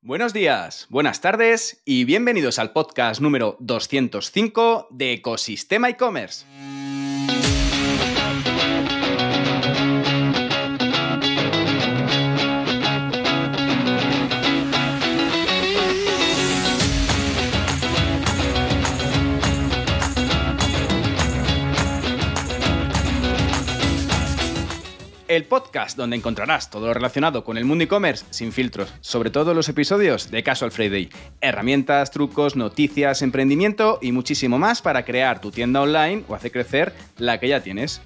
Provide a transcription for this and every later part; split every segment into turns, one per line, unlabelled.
Buenos días, buenas tardes y bienvenidos al podcast número 205 de Ecosistema e-commerce. El podcast donde encontrarás todo lo relacionado con el mundo e-commerce sin filtros, sobre todo los episodios de Casual Friday. Herramientas, trucos, noticias, emprendimiento y muchísimo más para crear tu tienda online o hacer crecer la que ya tienes.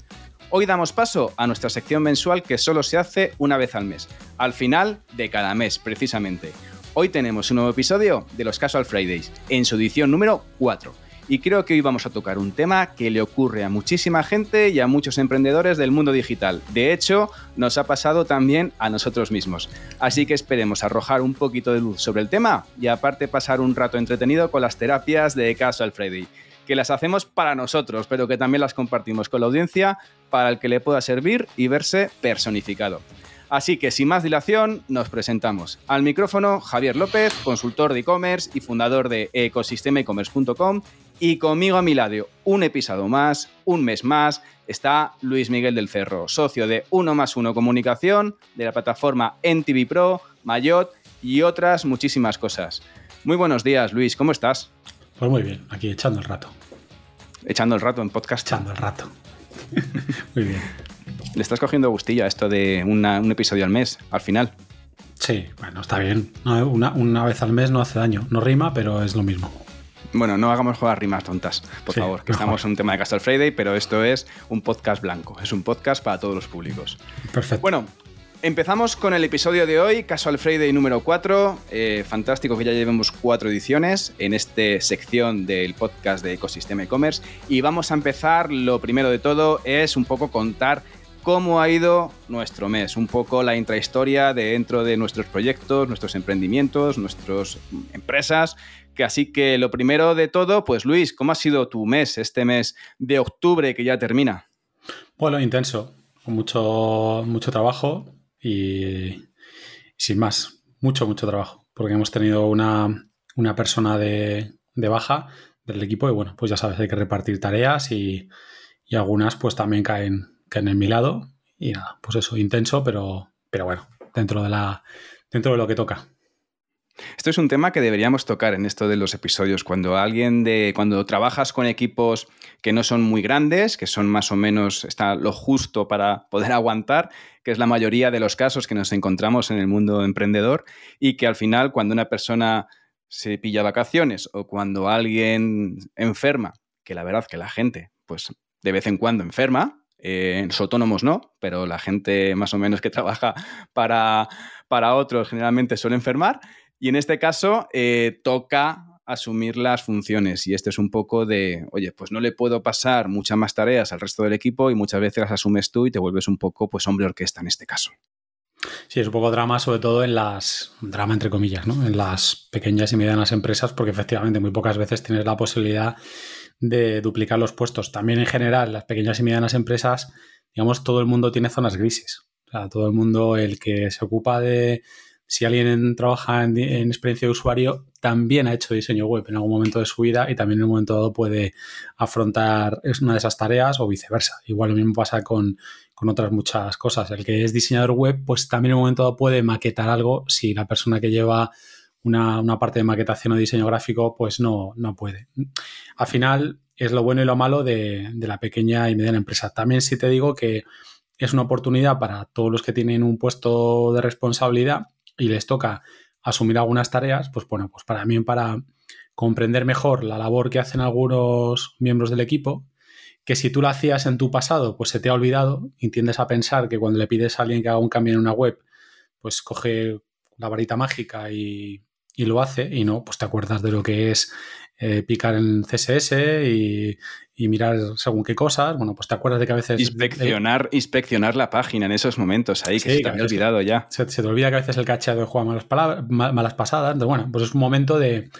Hoy damos paso a nuestra sección mensual que solo se hace una vez al mes, al final de cada mes precisamente. Hoy tenemos un nuevo episodio de los Casual Fridays, en su edición número 4 y creo que hoy vamos a tocar un tema que le ocurre a muchísima gente y a muchos emprendedores del mundo digital. De hecho, nos ha pasado también a nosotros mismos. Así que esperemos arrojar un poquito de luz sobre el tema y aparte pasar un rato entretenido con las terapias de Caso Freddy que las hacemos para nosotros, pero que también las compartimos con la audiencia para el que le pueda servir y verse personificado. Así que sin más dilación, nos presentamos. Al micrófono, Javier López, consultor de e-commerce y fundador de ecosistemaecommerce.com. Y conmigo a mi lado, un episodio más, un mes más, está Luis Miguel del Cerro, socio de 1 más 1 Comunicación, de la plataforma NTV Pro, Mayot y otras muchísimas cosas. Muy buenos días, Luis, ¿cómo estás?
Pues muy bien, aquí echando el rato.
Echando el rato en podcast.
Echando el rato. muy bien.
Le estás cogiendo gustillo a esto de un episodio al mes, al final.
Sí, bueno, está bien. Una, vez al mes no hace daño. No rima, pero es lo mismo.
Bueno, no hagamos jugar rimas tontas, por favor, que estamos en un tema de Castle Friday, pero esto es un podcast blanco, es un podcast para todos los públicos.
Perfecto.
Bueno, empezamos con el episodio de hoy, Casual Friday número 4. Eh, fantástico que ya llevemos cuatro ediciones en esta sección del podcast de Ecosistema e-commerce. Y vamos a empezar, lo primero de todo es un poco contar cómo ha ido nuestro mes, un poco la intrahistoria de dentro de nuestros proyectos, nuestros emprendimientos, nuestras empresas. Así que lo primero de todo, pues Luis, ¿cómo ha sido tu mes, este mes de octubre que ya termina?
Bueno, intenso, con mucho, mucho trabajo y sin más, mucho, mucho trabajo, porque hemos tenido una, persona de, baja del equipo y bueno, pues ya sabes, hay que repartir tareas y, y algunas pues también caen, que en mi lado. Y nada, pues eso, intenso, pero, pero bueno, dentro de, la, dentro de lo que toca.
Esto es un tema que deberíamos tocar en esto de los episodios. Cuando alguien de. cuando trabajas con equipos que no son muy grandes, que son más o menos. está lo justo para poder aguantar, que es la mayoría de los casos que nos encontramos en el mundo emprendedor, y que al final, cuando una persona se pilla vacaciones o cuando alguien enferma, que la verdad que la gente, pues de vez en cuando enferma, eh, los autónomos no, pero la gente más o menos que trabaja para, para otros generalmente suele enfermar. Y en este caso eh, toca asumir las funciones. Y este es un poco de, oye, pues no le puedo pasar muchas más tareas al resto del equipo y muchas veces las asumes tú y te vuelves un poco, pues, hombre orquesta en este caso.
Sí, es un poco drama, sobre todo en las, drama entre comillas, ¿no? En las pequeñas y medianas empresas, porque efectivamente muy pocas veces tienes la posibilidad de duplicar los puestos. También en general, las pequeñas y medianas empresas, digamos, todo el mundo tiene zonas grises. O sea, todo el mundo, el que se ocupa de, si alguien trabaja en, experiencia de usuario, también ha hecho diseño web en algún momento de su vida y también en un momento dado puede afrontar una de esas tareas o viceversa. Igual lo mismo pasa con, con otras muchas cosas. El que es diseñador web, pues también en un momento dado puede maquetar algo si la persona que lleva una, parte de maquetación o diseño gráfico, pues no, no puede. Al final es lo bueno y lo malo de, la pequeña y mediana empresa. También sí te digo que es una oportunidad para todos los que tienen un puesto de responsabilidad y les toca asumir algunas tareas, pues bueno, pues para mí para comprender mejor la labor que hacen algunos miembros del equipo, que si tú la hacías en tu pasado, pues se te ha olvidado y tiendes a pensar que cuando le pides a alguien que haga un cambio en una web, pues coge la varita mágica y, y lo hace y no, pues te acuerdas de lo que es eh, picar en CSS y, mirar según qué cosas, bueno, pues te acuerdas de que a veces...
Inspeccionar, inspeccionar la página en esos momentos ahí, que se te había olvidado ya.
Se, te olvida que a veces el cacheado juega malas, palabras, malas pasadas, entonces bueno, pues es un momento de,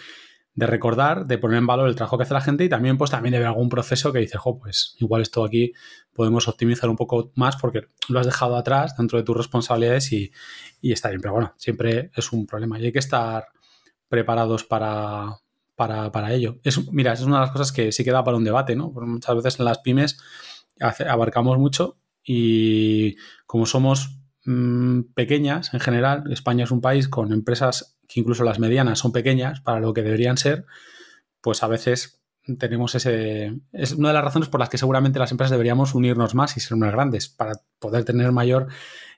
de recordar, de poner en valor el trabajo que hace la gente y también, pues también debe algún proceso que dice, jo, pues igual esto aquí podemos optimizar un poco más porque lo has dejado atrás dentro de tus responsabilidades y, está bien. Pero bueno, siempre es un problema y hay que estar preparados para, para, ello. Es, mira, es una de las cosas que sí queda para un debate, ¿no? Porque muchas veces en las pymes abarcamos mucho y como somos mm, pequeñas en general, España es un país con empresas que incluso las medianas son pequeñas para lo que deberían ser, pues a veces tenemos ese... Es una de las razones por las que seguramente las empresas deberíamos unirnos más y ser más grandes para poder tener mayor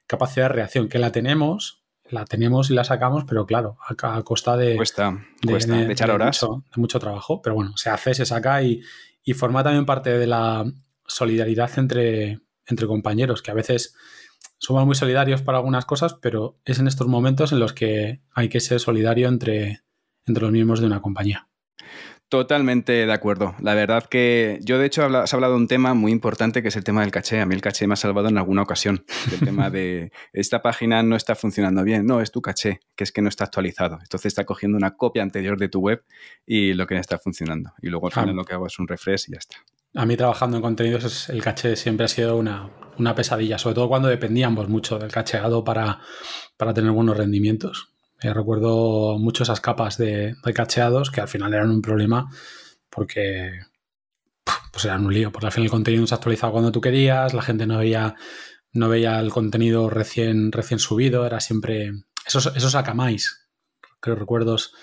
capacidad de reacción, que la tenemos, la tenemos y la sacamos, pero claro, a, costa de...
Cuesta, de, echar horas.
Mucho, de mucho trabajo, pero bueno, se hace, se saca y, y forma también parte de la solidaridad entre, entre compañeros, que a veces somos muy solidarios para algunas cosas, pero es en estos momentos en los que hay que ser solidario entre, entre los miembros de una compañía.
Totalmente de acuerdo. La verdad que yo, de hecho, has hablado de un tema muy importante que es el tema del caché. A mí el caché me ha salvado en alguna ocasión. El tema de esta página no está funcionando bien. No, es tu caché, que es que no está actualizado. Entonces está cogiendo una copia anterior de tu web y lo que no está funcionando. Y luego al final lo que hago es un refresh y ya está.
A mí trabajando en contenidos el caché siempre ha sido una, pesadilla, sobre todo cuando dependíamos mucho del cacheado para, para tener buenos rendimientos. Eh, recuerdo mucho esas capas de, cacheados que al final eran un problema porque pues eran un lío, porque al final el contenido no se actualizaba cuando tú querías, la gente no veía, no veía el contenido recién, recién subido, era siempre esos, esos acamáis, creo recuerdos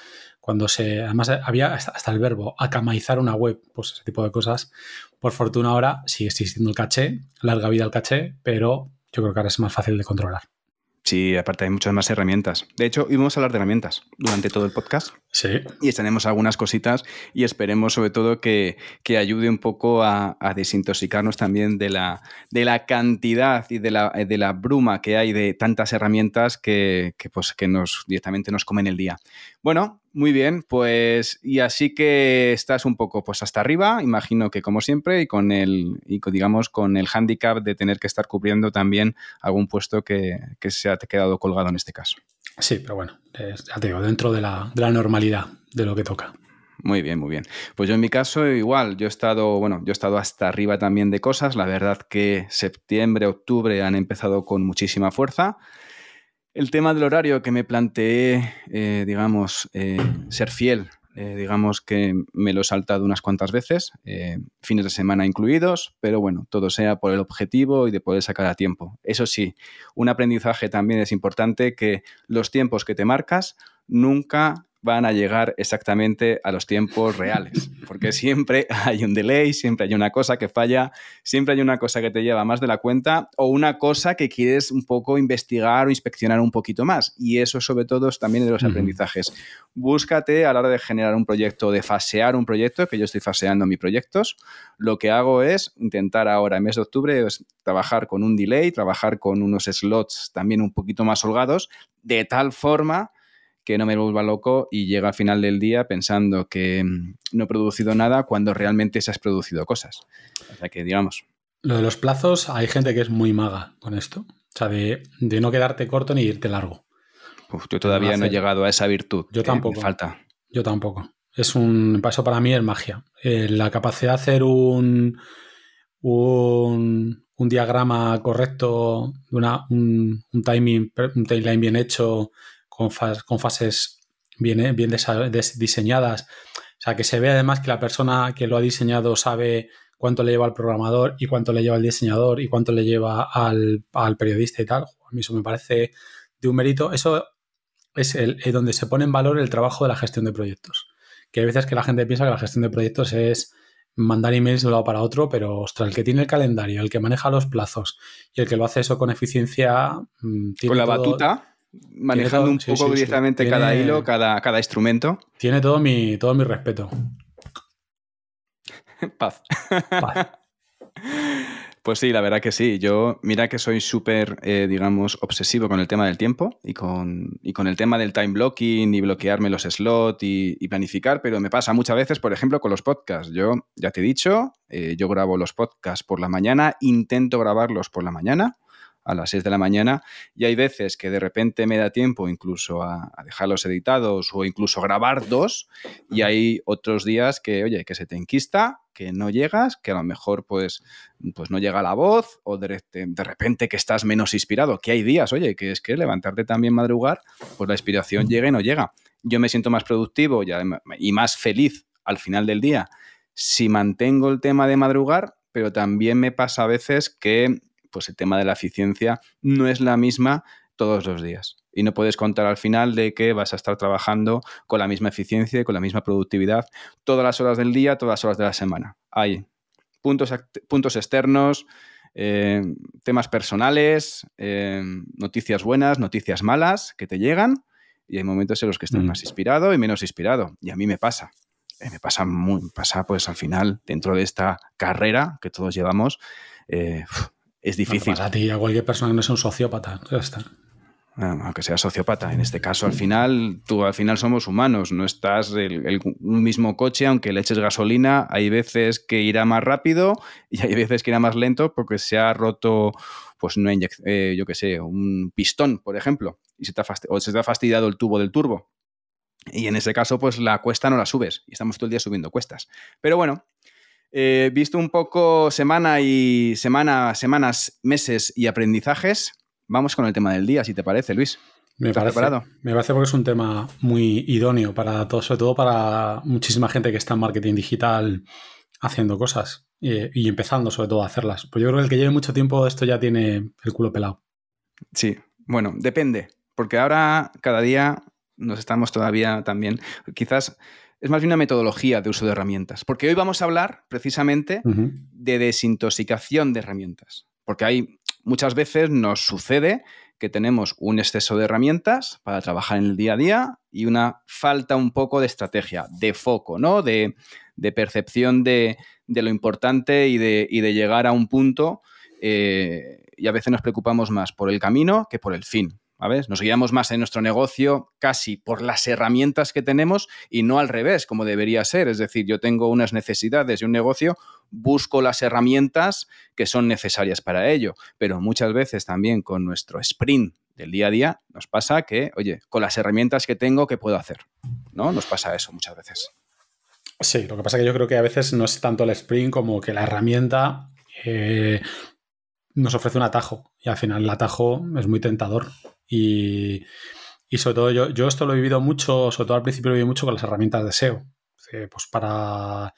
cuando se, además había hasta el verbo acamaizar una web, pues ese tipo de cosas. Por fortuna ahora sigue existiendo el caché, larga vida el caché, pero yo creo que ahora es más fácil de controlar.
Sí, aparte hay muchas más herramientas. De hecho, íbamos a hablar de herramientas durante todo el podcast.
Sí.
Y tenemos algunas cositas y esperemos sobre todo que, ayude un poco a, desintoxicarnos también de la, de la cantidad y de la, de la, bruma que hay de tantas herramientas que, pues, que nos directamente nos comen el día. Bueno, muy bien, pues y así que estás un poco pues hasta arriba, imagino que como siempre y con el y digamos con el handicap de tener que estar cubriendo también algún puesto que, se ha quedado colgado en este caso.
Sí, pero bueno, ya te digo, dentro de la, de la normalidad de lo que toca.
Muy bien, muy bien. Pues yo en mi caso igual, yo he estado, bueno, yo he estado hasta arriba también de cosas. La verdad que septiembre, octubre han empezado con muchísima fuerza. El tema del horario que me planteé, eh, digamos, eh, ser fiel, eh, digamos que me lo he saltado unas cuantas veces, fines de semana incluidos, pero bueno, todo sea por el objetivo y de poder sacar a tiempo. Eso sí, un aprendizaje también es importante que los tiempos que te marcas nunca van a llegar exactamente a los tiempos reales, porque siempre hay un delay, siempre hay una cosa que falla, siempre hay una cosa que te lleva más de la cuenta o una cosa que quieres un poco investigar o inspeccionar un poquito más. Y eso sobre todo es también de los aprendizajes. Búscate a la hora de generar un proyecto, de fasear un proyecto, que yo estoy faseando mis proyectos, lo que hago es intentar ahora, en mes de octubre, trabajar con un delay, trabajar con unos slots también un poquito más holgados, de tal forma que no me vuelva loco y llega al final del día pensando que mm, no he producido nada cuando realmente se has producido cosas. O sea que, digamos.
Lo de los plazos, hay gente que es muy maga con esto. O sea, de, no quedarte corto ni irte largo.
yo todavía no, he llegado a esa virtud.
Yo tampoco.
falta.
Yo tampoco. Es un paso para mí es magia. Eh, la capacidad de hacer un, un, diagrama correcto, una, un, un, timing, un timeline bien hecho, con, fases bien, bien diseñadas. O sea, que se ve además que la persona que lo ha diseñado sabe cuánto le lleva al programador y cuánto le lleva al diseñador y cuánto le lleva al, periodista y tal. A mí eso me parece de un mérito. Eso es el, donde se pone en valor el trabajo de la gestión de proyectos. Que hay veces que la gente piensa que la gestión de proyectos es mandar emails de un lado para otro, pero ostras, el que tiene el calendario, el que maneja los plazos y el que lo hace eso con eficiencia.
Mm, con la batuta manejando un poco directamente cada hilo, cada, cada instrumento.
Tiene todo mi, todo mi respeto.
Paz. Pues sí, la verdad que sí. Yo, mira que soy súper, eh, digamos, obsesivo con el tema del tiempo y con, con, el tema del time blocking y bloquearme los slots y, planificar, pero me pasa muchas veces, por ejemplo, con los podcasts. Yo, ya te he dicho, eh, yo grabo los podcasts por la mañana, intento grabarlos por la mañana, a las 6 de la mañana y hay veces que de repente me da tiempo incluso a, dejarlos editados o incluso grabar dos y hay otros días que, oye, que se te enquista, que no llegas, que a lo mejor pues, pues no llega la voz o de, de repente que estás menos inspirado, que hay días, oye, que es que levantarte también madrugar, pues la inspiración llega y no llega. Yo me siento más productivo y más feliz al final del día si mantengo el tema de madrugar, pero también me pasa a veces que pues el tema de la eficiencia no es la misma todos los días. Y no puedes contar al final de que vas a estar trabajando con la misma eficiencia y con la misma productividad todas las horas del día, todas las horas de la semana. Hay puntos, puntos externos, eh, temas personales, eh, noticias buenas, noticias malas que te llegan y hay momentos en los que estás mm. más inspirado y menos inspirado. Y a mí me pasa. Eh, me pasa muy, pasa pues al final, dentro de esta carrera que todos llevamos, es difícil.
a ti, a cualquier persona que no sea un sociópata, ya está.
aunque sea sociópata, en este caso al final, tú al final somos humanos, no estás el, un mismo coche, aunque le eches gasolina, hay veces que irá más rápido y hay veces que irá más lento porque se ha roto, pues una eh, yo qué sé, un pistón, por ejemplo, y se te o se te ha fastidiado el tubo del turbo. Y en ese caso, pues la cuesta no la subes y estamos todo el día subiendo cuestas. Pero bueno, eh, visto un poco semana y semana, semanas, meses y aprendizajes, vamos con el tema del día, si te parece, Luis.
Me parece, preparado? me parece porque es un tema muy idóneo para todo, sobre todo para muchísima gente que está en marketing digital haciendo cosas y, empezando sobre todo a hacerlas. Pues yo creo que el que lleve mucho tiempo esto ya tiene el culo pelado.
Sí, bueno, depende, porque ahora cada día nos estamos todavía también, quizás es más bien una metodología de uso de herramientas, porque hoy vamos a hablar precisamente de desintoxicación de herramientas, porque hay muchas veces nos sucede que tenemos un exceso de herramientas para trabajar en el día a día y una falta un poco de estrategia, de foco, ¿no? De, percepción de, lo importante y de, de, llegar a un punto eh, y a veces nos preocupamos más por el camino que por el fin. Nos guiamos más en nuestro negocio casi por las herramientas que tenemos y no al revés, como debería ser. Es decir, yo tengo unas necesidades y un negocio, busco las herramientas que son necesarias para ello. Pero muchas veces también con nuestro sprint del día a día nos pasa que, oye, con las herramientas que tengo, ¿qué puedo hacer? ¿No? Nos pasa eso muchas veces.
Sí, lo que pasa es que yo creo que a veces no es tanto el sprint como que la herramienta eh, nos ofrece un atajo y al final el atajo es muy tentador y, sobre todo yo, yo, esto lo he vivido mucho, sobre todo al principio lo he vivido mucho con las herramientas de SEO. pues para,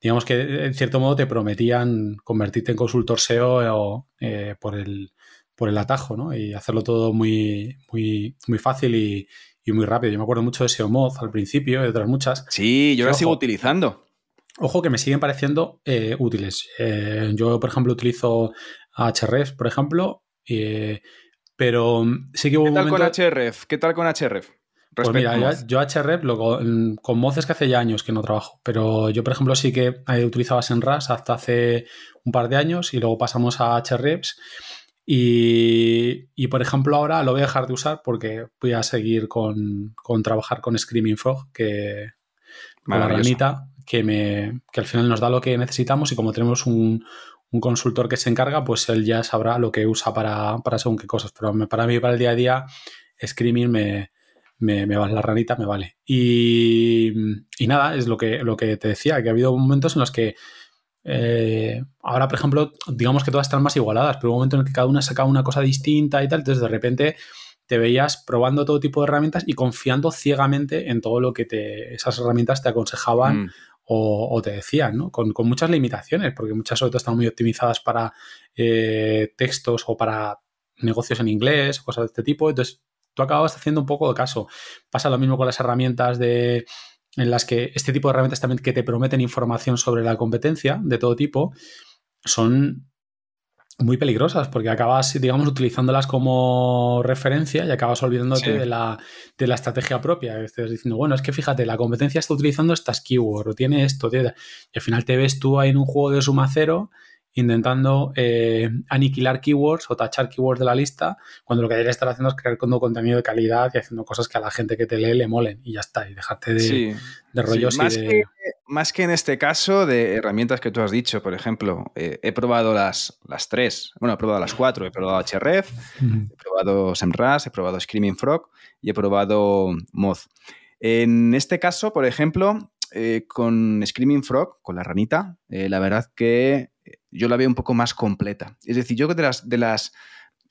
digamos que en cierto modo te prometían convertirte en consultor SEO eh, por, el, por el atajo, ¿no? Y hacerlo todo muy, muy, muy fácil y, muy rápido. Yo me acuerdo mucho de SEO Mod al principio y de otras muchas.
Sí, yo lo sigo utilizando.
Ojo que me siguen pareciendo eh, útiles. Eh, yo, por ejemplo, utilizo Href, por ejemplo, pero sí que hubo
¿Qué tal con HRF? ¿Qué tal con HRF?
Pues mira, yo, HRF lo, con Moz es que hace ya años que no trabajo, pero yo, por ejemplo, sí que utilizaba RAS hasta hace un par de años y luego pasamos a HREFs. Y, y, por ejemplo, ahora lo voy a dejar de usar porque voy a seguir con, con trabajar con Screaming Frog, que con la ranita, que, me, que al final nos da lo que necesitamos y como tenemos un, un consultor que se encarga, pues él ya sabrá lo que usa para, para según qué cosas. Pero para mí, para el día a día, Screaming me, me, me vale, la ranita me vale. Y, y, nada, es lo que, lo que te decía, que ha habido momentos en los que eh, ahora, por ejemplo, digamos que todas están más igualadas, pero un momento en el que cada una sacaba una cosa distinta y tal, entonces de repente te veías probando todo tipo de herramientas y confiando ciegamente en todo lo que te, esas herramientas te aconsejaban mm o, te decían, ¿no? Con, muchas limitaciones, porque muchas sobre todo están muy optimizadas para eh, textos o para negocios en inglés, cosas de este tipo. Entonces, tú acabas haciendo un poco de caso. Pasa lo mismo con las herramientas de en las que este tipo de herramientas también que te prometen información sobre la competencia de todo tipo son muy peligrosas porque acabas, digamos, utilizándolas como referencia y acabas olvidándote de, la, de, la, estrategia propia. Estás diciendo, bueno, es que fíjate, la competencia está utilizando estas keywords o tiene esto, y al final te ves tú ahí en un juego de suma cero intentando eh, aniquilar keywords o tachar keywords de la lista, cuando lo que deberías estar haciendo es crear contenido de calidad y haciendo cosas que a la gente que te lee le molen y ya está, y dejarte de, rollos
más
y de...
Que, más que en este caso de herramientas que tú has dicho, por ejemplo, eh, he probado las, las tres, bueno, he probado las cuatro, he probado HRF, he probado SEMrush, he probado Screaming Frog y he probado Moz. En este caso, por ejemplo, eh, con Screaming Frog, con la ranita, eh, la verdad que yo la veo un poco más completa. Es decir, yo de las, de las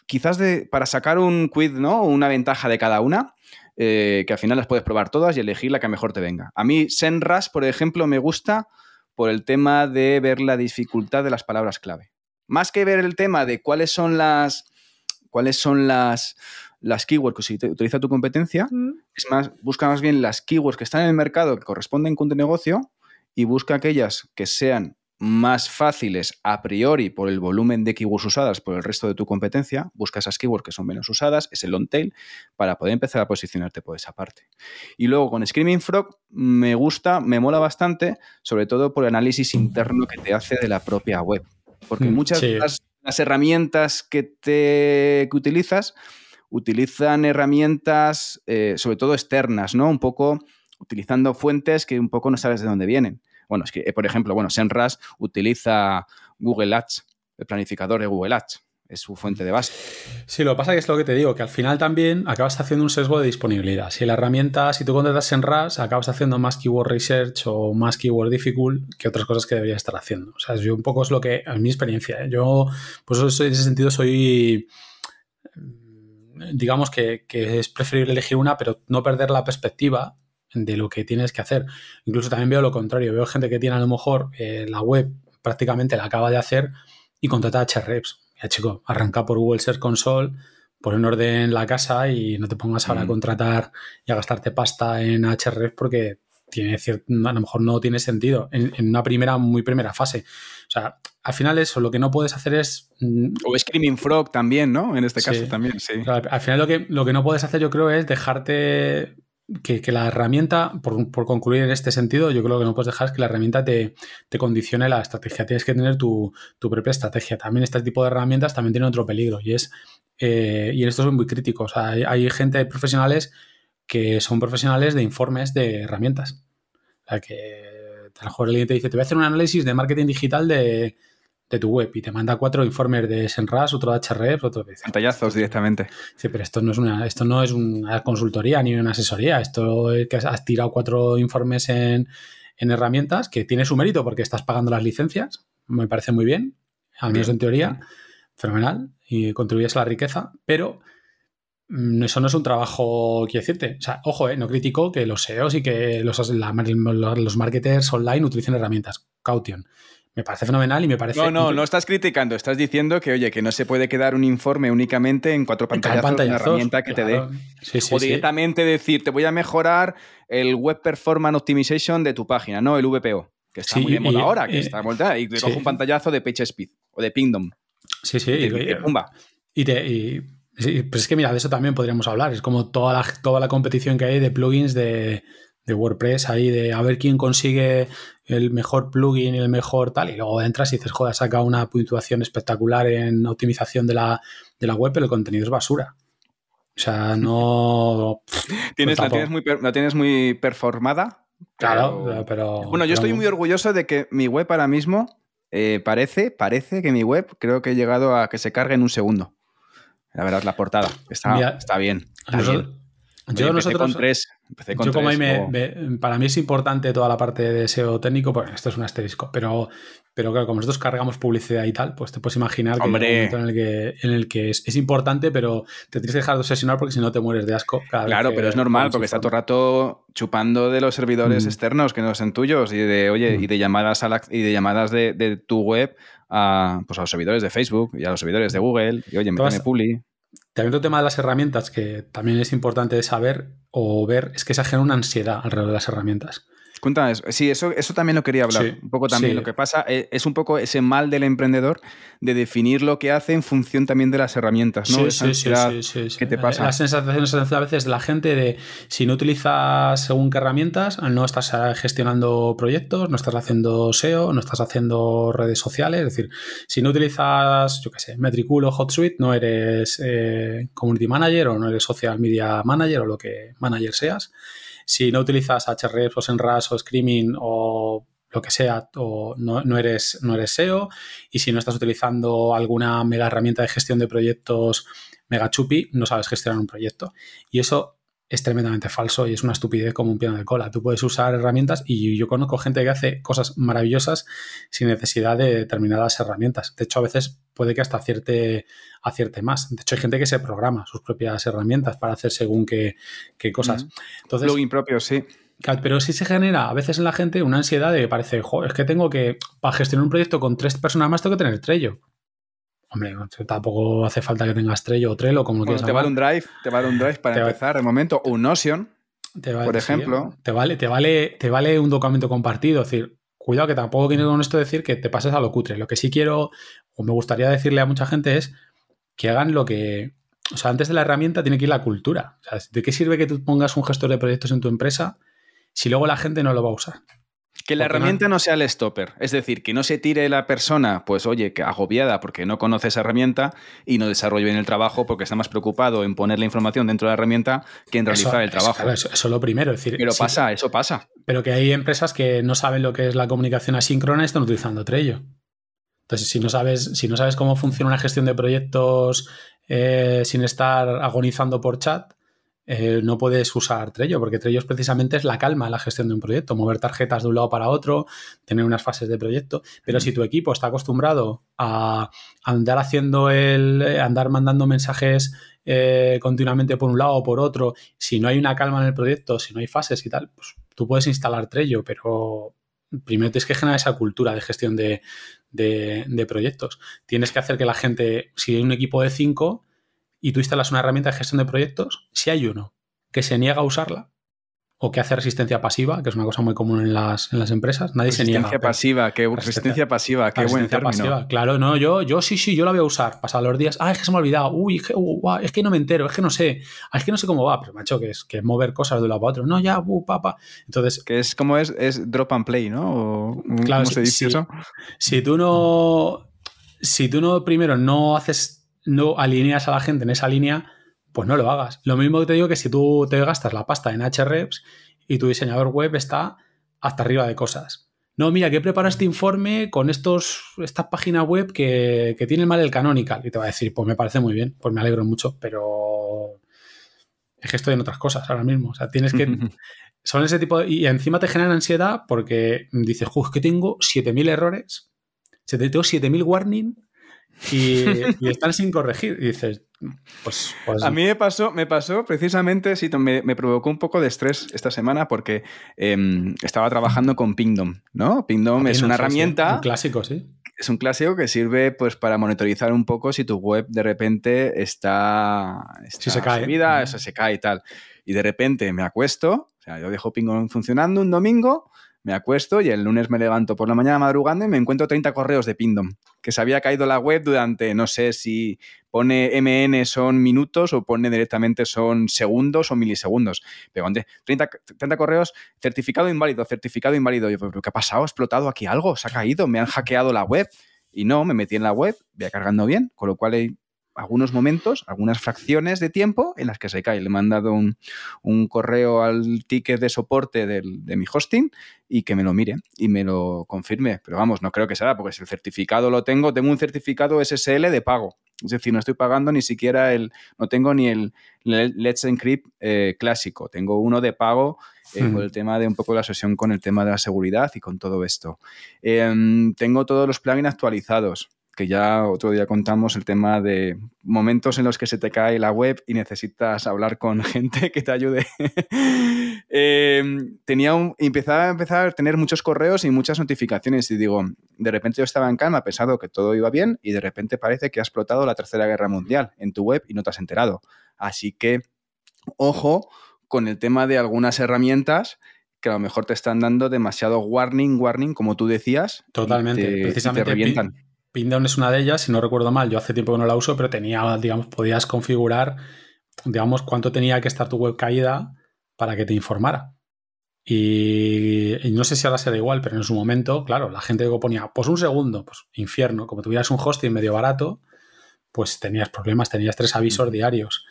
quizás de, para sacar un quiz, ¿no? Una ventaja de cada una, eh, que al final las puedes probar todas y elegir la que mejor te venga. A mí, Senras, por ejemplo, me gusta por el tema de ver la dificultad de las palabras clave. Más que ver el tema de cuáles son las. cuáles son las las keywords que utiliza tu competencia, mm. es más, busca más bien las keywords que están en el mercado que corresponden con tu negocio y busca aquellas que sean más fáciles a priori por el volumen de keywords usadas por el resto de tu competencia, busca esas keywords que son menos usadas, es el long tail, para poder empezar a posicionarte por esa parte. Y luego con Screaming Frog me gusta, me mola bastante, sobre todo por el análisis interno que te hace de la propia web. Porque mm, muchas de las, herramientas que, te, que utilizas utilizan herramientas, eh, sobre todo externas, ¿no? Un poco utilizando fuentes que un poco no sabes de dónde vienen. Bueno, es que, eh, por ejemplo, bueno, Senras utiliza Google Ads, el planificador de Google Ads. Es su fuente de base.
Sí, lo que pasa es lo que te digo, que al final también acabas haciendo un sesgo de disponibilidad. Si la herramienta, si tú contratas Senras, acabas haciendo más keyword research o más keyword difficult que otras cosas que debería estar haciendo. O sea, yo un poco es lo que, en mi experiencia, ¿eh? yo, pues en ese sentido soy digamos que, es preferible elegir una, pero no perder la perspectiva de lo que tienes que hacer. Incluso también veo lo contrario, veo gente que tiene a lo mejor eh, la web prácticamente la acaba de hacer y contrata HREPs. Ya chico, arranca por Google Search Console, pon en orden la casa y no te pongas ahora a mm. contratar y a gastarte pasta en HREPs porque tiene cierto, a lo mejor no tiene sentido en, una primera, muy primera fase. O sea, al final eso, lo que no puedes hacer es...
Mm, o Screaming Frog también, ¿no? En este caso también, sí.
Al, final lo que, lo que no puedes hacer yo creo es dejarte que, la herramienta, por, concluir en este sentido, yo creo que no puedes dejar que la herramienta te, condicione la estrategia. Tienes que tener tu, propia estrategia. También este tipo de herramientas también tiene otro peligro y es, eh, y en esto son muy críticos. hay, hay gente profesionales que son profesionales de informes de herramientas. O sea, que a lo mejor alguien te dice, te voy a hacer un análisis de marketing digital de, tu web y te manda cuatro informes de Senras, otro de HRF, otro de...
Pantallazos directamente.
Sí, pero esto no es una, esto no es una consultoría ni una asesoría. Esto es que has tirado cuatro informes en, herramientas que tiene su mérito porque estás pagando las licencias. Me parece muy bien, al menos en teoría. Fenomenal. Y contribuyes a la riqueza, pero Mm, eso no es un trabajo, quiero decirte. O sea, ojo, eh, no critico que los SEOs y que los, los marketers online utilicen herramientas. Caution. Me parece fenomenal y me parece.
No, no, no estás criticando, estás diciendo que, oye, que no se puede quedar un informe únicamente en cuatro pantallazos, de una herramienta que te dé. o directamente decir, te voy a mejorar el Web Performance Optimization de tu página, no el VPO, que está muy de moda ahora, que está de y te cojo un pantallazo de PageSpeed o de Pingdom.
Sí, sí. Y, pumba. y te, Sí, pues es que mira, de eso también podríamos hablar. Es como toda la, toda la competición que hay de plugins de, WordPress ahí, de a ver quién consigue el mejor plugin y el mejor tal. Y luego entras y dices, joder, saca una puntuación espectacular en optimización de la, web, pero el contenido es basura. O sea, no.
¿Tienes, la, tienes muy, tienes muy performada?
Claro, pero.
Bueno, yo estoy muy orgulloso de que mi web ahora mismo eh, parece, parece que mi web creo que he llegado a que se cargue en un segundo. La verdad, la portada está, está bien.
Yo nosotros,
con tres,
yo como para mí es importante toda la parte de SEO técnico, porque esto es un asterisco, pero, pero claro, como nosotros cargamos publicidad y tal, pues te puedes imaginar que un momento en el que, en el que es, importante, pero te tienes que dejar de obsesionar porque si no te mueres de asco.
claro, pero es normal porque está todo el rato chupando de los servidores mm. externos que no son tuyos y de, oye, mm. y de llamadas, a y de, llamadas de, tu web a, pues a los servidores de Facebook y a los servidores de Google y oye, me Publi.
También otro tema de las herramientas que también es importante saber o ver es que se genera una ansiedad alrededor de las herramientas.
Cuéntame eso. Sí, eso, eso también lo quería hablar. un poco también. Lo que pasa eh, es, un poco ese mal del emprendedor de definir lo que hace en función también de las herramientas, ¿no?
Sí, sí, sí, ¿Qué te pasa? La sensación a veces de la gente de si no utilizas según qué herramientas, no estás eh, gestionando proyectos, no estás haciendo SEO, no estás haciendo redes sociales. Es decir, si no utilizas, yo qué sé, Metricool o HotSuite, no eres eh, community manager o no eres social media manager o lo que manager seas. Si no utilizas HREPS o SEMrush o Screaming o lo que sea, o no, eres, no eres SEO, y si no estás utilizando alguna mega herramienta de gestión de proyectos mega chupi, no sabes gestionar un proyecto. Y eso es tremendamente falso y es una estupidez como un piano de cola. Tú puedes usar herramientas y yo conozco gente que hace cosas maravillosas sin necesidad de determinadas herramientas. De hecho, a veces puede que hasta acierte, acierte más. De hecho, hay gente que se programa sus propias herramientas para hacer según qué, cosas.
Entonces, Plugin propio, sí.
Pero sí se genera a veces en la gente una ansiedad de que parece, es que tengo que, para gestionar un proyecto con tres personas más, tengo que tener Trello. Hombre, tampoco hace falta que tengas Trello o Trello, como
quieras. Te vale un Drive, te vale un Drive para empezar de momento, o un Notion, por ejemplo.
te vale, te vale, te vale un documento compartido, es decir, cuidado que tampoco quiero con esto decir que te pases a lo cutre. Lo que sí quiero, o me gustaría decirle a mucha gente es que hagan lo que. O sea, antes de la herramienta tiene que ir la cultura. O sea, ¿de qué sirve que tú pongas un gestor de proyectos en tu empresa si luego la gente no lo va a usar?
Que la herramienta no... sea el stopper, es decir, que no se tire la persona, pues oye, que agobiada porque no conoce esa herramienta y no desarrolle bien el trabajo porque está más preocupado en poner la información dentro de la herramienta que en realizar el trabajo.
Eso, es lo primero, es decir,
pero pasa, eso pasa.
Pero que hay empresas que no saben lo que es la comunicación asíncrona y están utilizando Trello. Entonces, si no sabes, si no sabes cómo funciona una gestión de proyectos eh, sin estar agonizando por chat, eh, no puedes usar Trello, porque Trello precisamente es la calma en la gestión de un proyecto, mover tarjetas de un lado para otro, tener unas fases de proyecto. Pero si tu equipo está acostumbrado a andar haciendo el, eh, andar mandando mensajes eh, continuamente por un lado o por otro, si no hay una calma en el proyecto, si no hay fases y tal, pues tú puedes instalar Trello, pero primero tienes que generar esa cultura de gestión de, de proyectos. Tienes que hacer que la gente, si hay un equipo de cinco, y tú instalas una herramienta de gestión de proyectos, si hay uno que se niega a usarla o que hace resistencia pasiva, que es una cosa muy común en las, en las empresas, nadie se niega.
Resistencia pasiva, qué resistencia, pasiva, qué buen término. Pasiva.
Claro, no, yo, yo sí, sí, yo la voy a usar. Pasan los días, ah, es que se me ha olvidado, uy, es que, uh, es que no me entero, es que no sé, ah, es que no sé cómo va, pero macho, que es que mover cosas de un lado para otro. No, ya, uh, papá. Entonces.
Que es como es, es drop and play, ¿no? claro, ¿Cómo se dice eso?
Si tú no. Si tú no primero no haces no alineas a la gente en esa línea, pues no lo hagas. Lo mismo que te digo que si tú te gastas la pasta en HREPS y tu diseñador web está hasta arriba de cosas. No, mira, que prepara este informe con estos, esta página web que, que tiene mal el canonical. Y te va a decir, pues me parece muy bien, pues me alegro mucho, pero es que estoy en otras cosas ahora mismo. O sea, tienes que. son ese tipo Y encima te generan ansiedad porque dices, es que tengo 7000 errores, tengo 7000 warning y, están sin corregir. Y dices, pues, pues,
A mí me pasó, me pasó precisamente, sí, me, provocó un poco de estrés esta semana porque em, estaba trabajando con Pingdom, ¿no? Pingdom es una herramienta.
Un clásico, sí.
Es un clásico que sirve pues para monitorizar un poco si tu web de repente está,
si se cae.
Subida, eso se cae y tal. Y de repente me acuesto, o sea, yo dejo Pingdom funcionando un domingo me acuesto y el lunes me levanto por la mañana madrugando y me encuentro 30 correos de Pindom, que se había caído la web durante, no sé si pone MN son minutos o pone directamente son segundos o milisegundos. Pero 30, 30 correos, certificado inválido, certificado inválido. Yo, ¿pero qué ha pasado? ¿Ha explotado aquí algo? ¿Se ha caído? ¿Me han hackeado la web? Y no, me metí en la web, voy cargando bien, con lo cual algunos momentos, algunas fracciones de tiempo en las que se cae. Le he mandado un, correo al ticket de soporte de mi hosting y que me lo mire y me lo confirme. Pero vamos, no creo que sea, porque si el certificado lo tengo, tengo un certificado SSL de pago. Es decir, no estoy pagando ni siquiera el, no tengo ni el Let's Encrypt eh, clásico, tengo uno de pago eh, por el tema de un poco la sesión con el tema de la seguridad y con todo esto. Em, tengo todos los plugins actualizados que ya otro día contamos el tema de momentos en los que se te cae la web y necesitas hablar con gente que te ayude. Em, tenía un, empezaba a empezar a tener muchos correos y muchas notificaciones y digo, de repente yo estaba en calma, pensado que todo iba bien y de repente parece que ha explotado la Tercera Guerra Mundial en tu web y no te has enterado. Así que, ojo con el tema de algunas herramientas que a lo mejor te están dando demasiado warning, warning, como tú decías.
Totalmente. Precisamente
revientan.
Pindown es una de ellas, si no recuerdo mal, yo hace tiempo que no la uso, pero tenía, digamos, podías configurar, digamos, cuánto tenía que estar tu web caída para que te informara. Y, no sé si ahora será igual, pero en su momento, claro, la gente ponía, pues un segundo, pues infierno, como tuvieras un hosting medio barato, pues tenías problemas, tenías tres avisos diarios.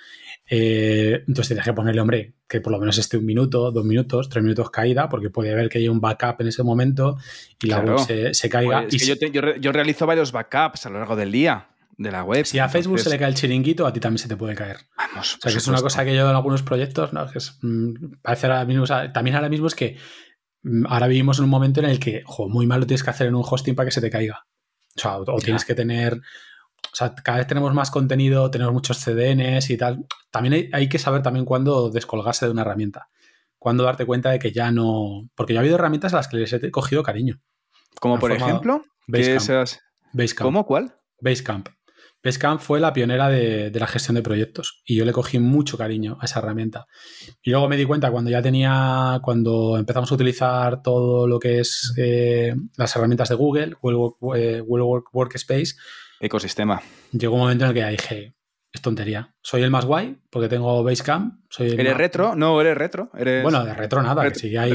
Eh, entonces tenías que ponerle, hombre, que por lo menos esté un minuto, dos minutos, tres minutos caída, porque puede haber que haya un backup en ese momento y la web se, caiga.
Pues y yo, realizo varios backups a lo largo del día de la web.
Si a Facebook se le cae el chiringuito, a ti también se te puede caer.
Vamos.
O sea, que es una cosa que yo en algunos proyectos, ¿no? Que es, mm, parece ahora mismo, también ahora mismo es que mm, ahora vivimos en un momento en el que, jo, muy mal lo tienes que hacer en un hosting para que se te caiga. O sea, o tienes que tener o sea, cada vez tenemos más contenido, tenemos muchos CDNs y tal. También hay, que saber también cuándo descolgarse de una herramienta. Cuándo darte cuenta de que ya no. Porque ya ha habido herramientas a las que les he cogido cariño.
Como por ejemplo,
Basecamp.
Basecamp. ¿Cómo? ¿Cuál?
Basecamp. Basecamp fue la pionera de, la gestión de proyectos y yo le cogí mucho cariño a esa herramienta. Y luego me di cuenta cuando ya tenía, cuando empezamos a utilizar todo lo que es eh, las herramientas de Google, Google, eh, Google Workspace,
ecosistema.
Llegó un momento en el que dije, es tontería. Soy el más guay porque tengo Basecamp. Soy
¿Eres retro? No, eres retro.
Bueno, de retro nada, que sigue ahí,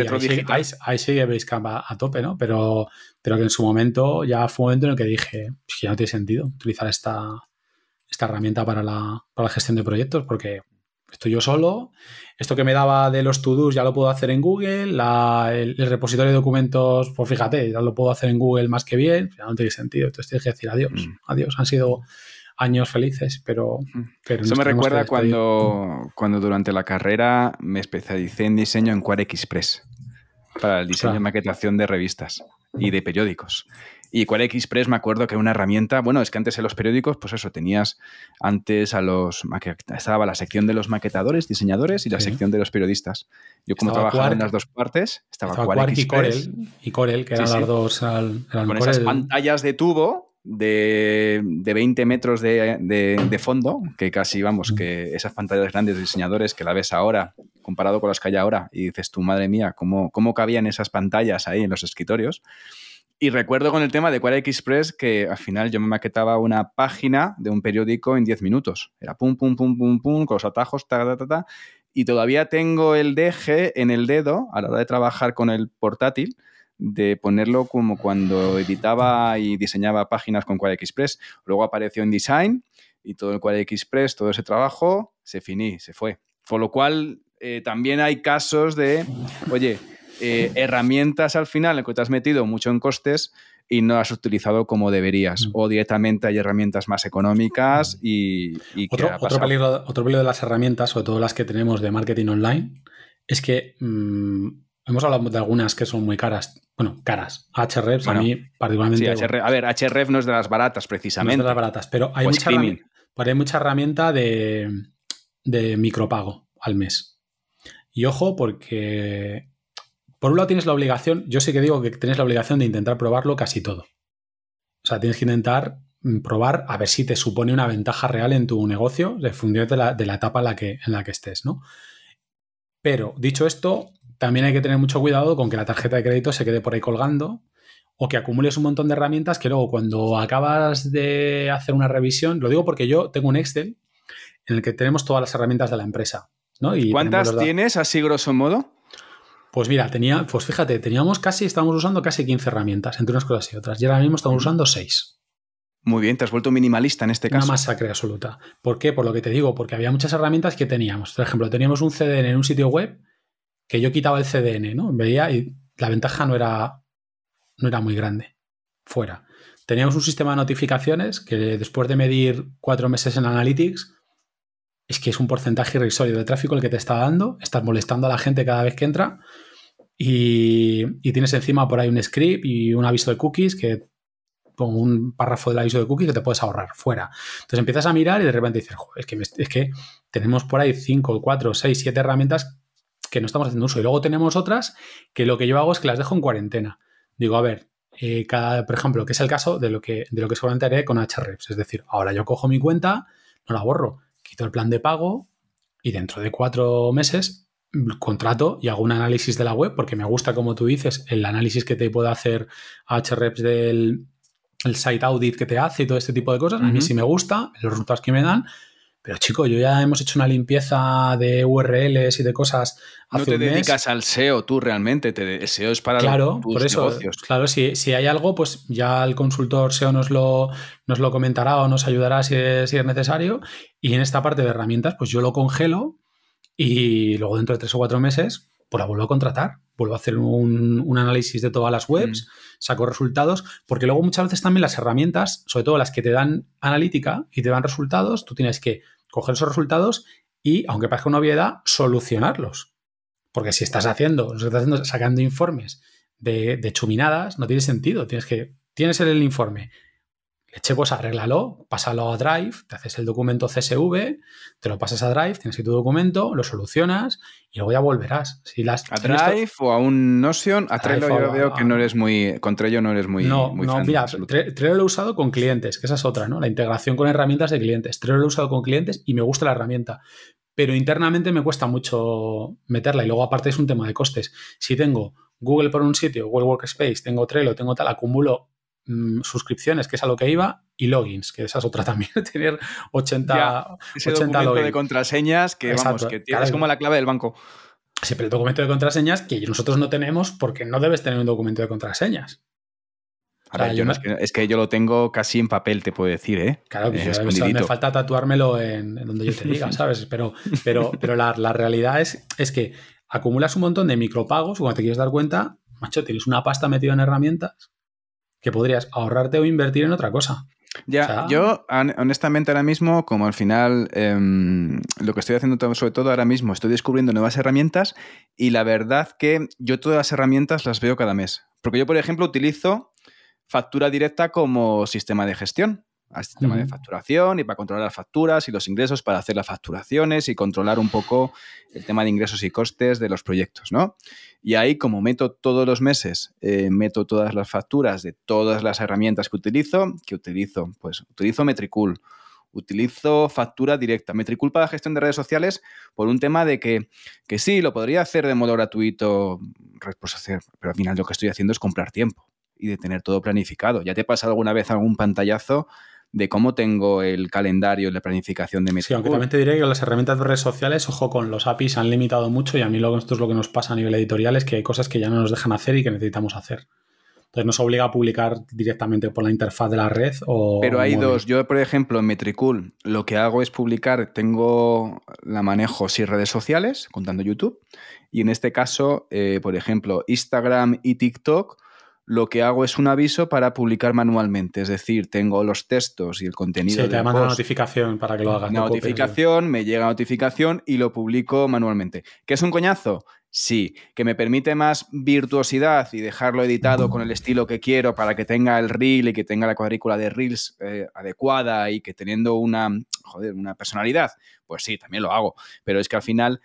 ahí, sigue, Basecamp a, tope, ¿no? Pero, pero que en su momento ya fue un momento en el que dije, pues que ya no tiene sentido utilizar esta, esta herramienta para la, para la gestión de proyectos porque estoy yo solo. Esto que me daba de los to-dos ya lo puedo hacer en Google. el, repositorio de documentos, pues fíjate, ya lo puedo hacer en Google más que bien. Ya no tiene sentido. Entonces tienes que decir adiós. Mm. Adiós. Han sido años felices, pero...
Mm. Eso me recuerda cuando, cuando durante la carrera me especialicé en diseño en Quare Express para el diseño y maquetación de revistas y de periódicos. Y Qual Express me acuerdo que era una herramienta, bueno, es que antes en los periódicos, pues eso, tenías antes a los, estaba la sección de los maquetadores, diseñadores y la sección de los periodistas. Yo como trabajaba en las dos partes, estaba,
estaba y Corel, y Corel, que eran las dos...
Con esas pantallas de tubo de, de 20 metros de, de, fondo, que casi, vamos, que esas pantallas grandes de diseñadores que la ves ahora, comparado con las que hay ahora, y dices, tu madre mía, ¿cómo, cómo cabían esas pantallas ahí en los escritorios? Y recuerdo con el tema de Quara Express que al final yo me maquetaba una página de un periódico en 10 minutos. Era pum, pum, pum, pum, pum, con los atajos, ta, ta, ta, ta. Y todavía tengo el deje en el dedo a la hora de trabajar con el portátil de ponerlo como cuando editaba y diseñaba páginas con Quara Express. Luego apareció en Design y todo el Quara Express, todo ese trabajo, se finí, se fue. Por lo cual, eh, también hay casos de, oye, eh, herramientas al final en que te has metido mucho en costes y no has utilizado como deberías. Mm. O directamente hay herramientas más económicas y...
otro, otro, peligro, otro, de las herramientas, sobre todo las que tenemos de marketing online, es que mm, hemos hablado de algunas que son muy caras. Bueno, caras. Hrefs a mí particularmente...
a ver, Href no es de las baratas precisamente.
No es de las baratas, pero hay, mucha, hay mucha herramienta de, de micropago al mes. Y ojo, porque por un lado tienes la obligación, yo sí que digo que tienes la obligación de intentar probarlo casi todo. O sea, tienes que intentar mm, probar a ver si te supone una ventaja real en tu negocio de función de la, etapa en la, que, en la que estés, ¿no? Pero, dicho esto, también hay que tener mucho cuidado con que la tarjeta de crédito se quede por ahí colgando o que acumules un montón de herramientas que luego cuando acabas de hacer una revisión, lo digo porque yo tengo un Excel en el que tenemos todas las herramientas de la empresa. ¿no?
Y ¿Cuántas tienes así grosso modo?
Pues mira, tenía, pues fíjate, teníamos casi, estábamos usando casi 15 herramientas entre unas cosas y otras. Y ahora mismo estamos usando 6.
Muy bien, te has vuelto minimalista en este caso.
Una masacre absoluta. ¿Por qué? Por lo que te digo, porque había muchas herramientas que teníamos. Por ejemplo, teníamos un CDN en un sitio web que yo quitaba el CDN, ¿no? Veía y la ventaja no era, no era muy grande. Fuera. Teníamos un sistema de notificaciones que después de medir cuatro meses en Analytics, es que es un porcentaje irrisorio de tráfico el que te está dando, estás molestando a la gente cada vez que entra y, tienes encima por ahí un script y un aviso de cookies que con un párrafo del aviso de cookies que te puedes ahorrar fuera. Entonces empiezas a mirar y de repente dices, es, que tenemos por ahí 5, 4, 6, 7 herramientas que no estamos haciendo uso. Y luego tenemos otras que lo que yo hago es que las dejo en cuarentena. Digo, a ver, eh, cada, por ejemplo, que es el caso de lo que, de lo que seguramente haré con HREPS. Es decir, ahora yo cojo mi cuenta, no la borro, quito el plan de pago y dentro de cuatro meses contrato y hago un análisis de la web porque me gusta, como tú dices, el análisis que te puede hacer HREPS del el site audit que te hace y todo este tipo de cosas. A mí sí me gusta, los resultados que me dan. Pero chico, yo ya hemos hecho una limpieza de URLs y de cosas.
no te dedicas al SEO tú realmente, te, el SEO es para
claro, por eso, Claro, si, si, hay algo, pues ya el consultor SEO nos lo, nos lo comentará o nos ayudará si es, si es necesario. Y en esta parte de herramientas, pues yo lo congelo y luego dentro de tres o cuatro meses, pues la vuelvo a contratar, vuelvo a hacer un, análisis de todas las webs, mm. saco resultados, porque luego muchas veces también las herramientas, sobre todo las que te dan analítica y te dan resultados, tú tienes que coger esos resultados y, aunque parezca una obviedad, solucionarlos. Porque si estás haciendo, estás haciendo, sacando informes de, de chuminadas, no tiene sentido. Tienes que, tienes el informe, Leche, pues arréglalo, pásalo a Drive, te haces el documento CSV, te lo pasas a Drive, tienes aquí tu documento, lo solucionas y luego ya volverás. Si las,
¿A Drive o a un Notion? A Trello yo veo que no eres muy... Con Trello no eres muy...
No, no mira, Trello lo he usado con clientes, que esa es otra, ¿no? La integración con herramientas de clientes. Trello lo he usado con clientes y me gusta la herramienta. Pero internamente me cuesta mucho meterla y luego aparte es un tema de costes. Si tengo Google por un sitio, Google Workspace, tengo Trello, tengo tal, acumulo Mm, suscripciones, que es a lo que iba, y logins, que esa es otra también, tener 80,
ese documento de contraseñas que, vamos, que tienes como la clave del banco.
Sí, pero el documento de contraseñas que nosotros no tenemos porque no debes tener un documento de contraseñas.
es, que, yo lo tengo casi en papel, te puedo decir, ¿eh?
Claro, que me falta tatuármelo en, donde yo te diga, ¿sabes? Pero, pero, pero la, la, realidad es, es que acumulas un montón de micropagos cuando te quieres dar cuenta, macho, tienes una pasta metida en herramientas que podrías ahorrarte o invertir en otra cosa.
Ya, yo honestamente ahora mismo, como al final em, lo que estoy haciendo sobre todo ahora mismo, estoy descubriendo nuevas herramientas y la verdad que yo todas las herramientas las veo cada mes. Porque yo, por ejemplo, utilizo factura directa como sistema de gestión al sistema de facturación y para controlar las facturas y los ingresos para hacer las facturaciones y controlar un poco el tema de ingresos y costes de los proyectos, ¿no? Y ahí, como meto todos los meses, eh, meto todas las facturas de todas las herramientas que utilizo, que utilizo, pues utilizo Metricool, utilizo factura directa. Metricool para gestión de redes sociales por un tema de que, que sí, lo podría hacer de modo gratuito, pues pero al final lo que estoy haciendo es comprar tiempo y de tener todo planificado. ¿Ya te ha pasado alguna vez algún pantallazo de cómo tengo el calendario y la planificación de mi
Sí, aunque también te diré que las herramientas de redes sociales, ojo, con los APIs han limitado mucho y a mí lo, esto es lo que nos pasa a nivel editorial, es que hay cosas que ya no nos dejan hacer y que necesitamos hacer. Entonces nos obliga a publicar directamente por la interfaz de la red o...
Pero hay dos. Yo, por ejemplo, en Metricool lo que hago es publicar, tengo la manejo sí redes sociales, contando YouTube, y en este caso, eh, por ejemplo, Instagram y TikTok lo que hago es un aviso para publicar manualmente. Es decir, tengo los textos y el contenido.
Sí, te manda una notificación para que lo hagas.
Una notificación, me llega notificación y lo publico manualmente. ¿Qué es un coñazo? Sí, que me permite más virtuosidad y dejarlo editado con el estilo que quiero para que tenga el reel y que tenga la cuadrícula de reels eh, adecuada y que teniendo una, joder, una personalidad, pues sí, también lo hago. Pero es que al final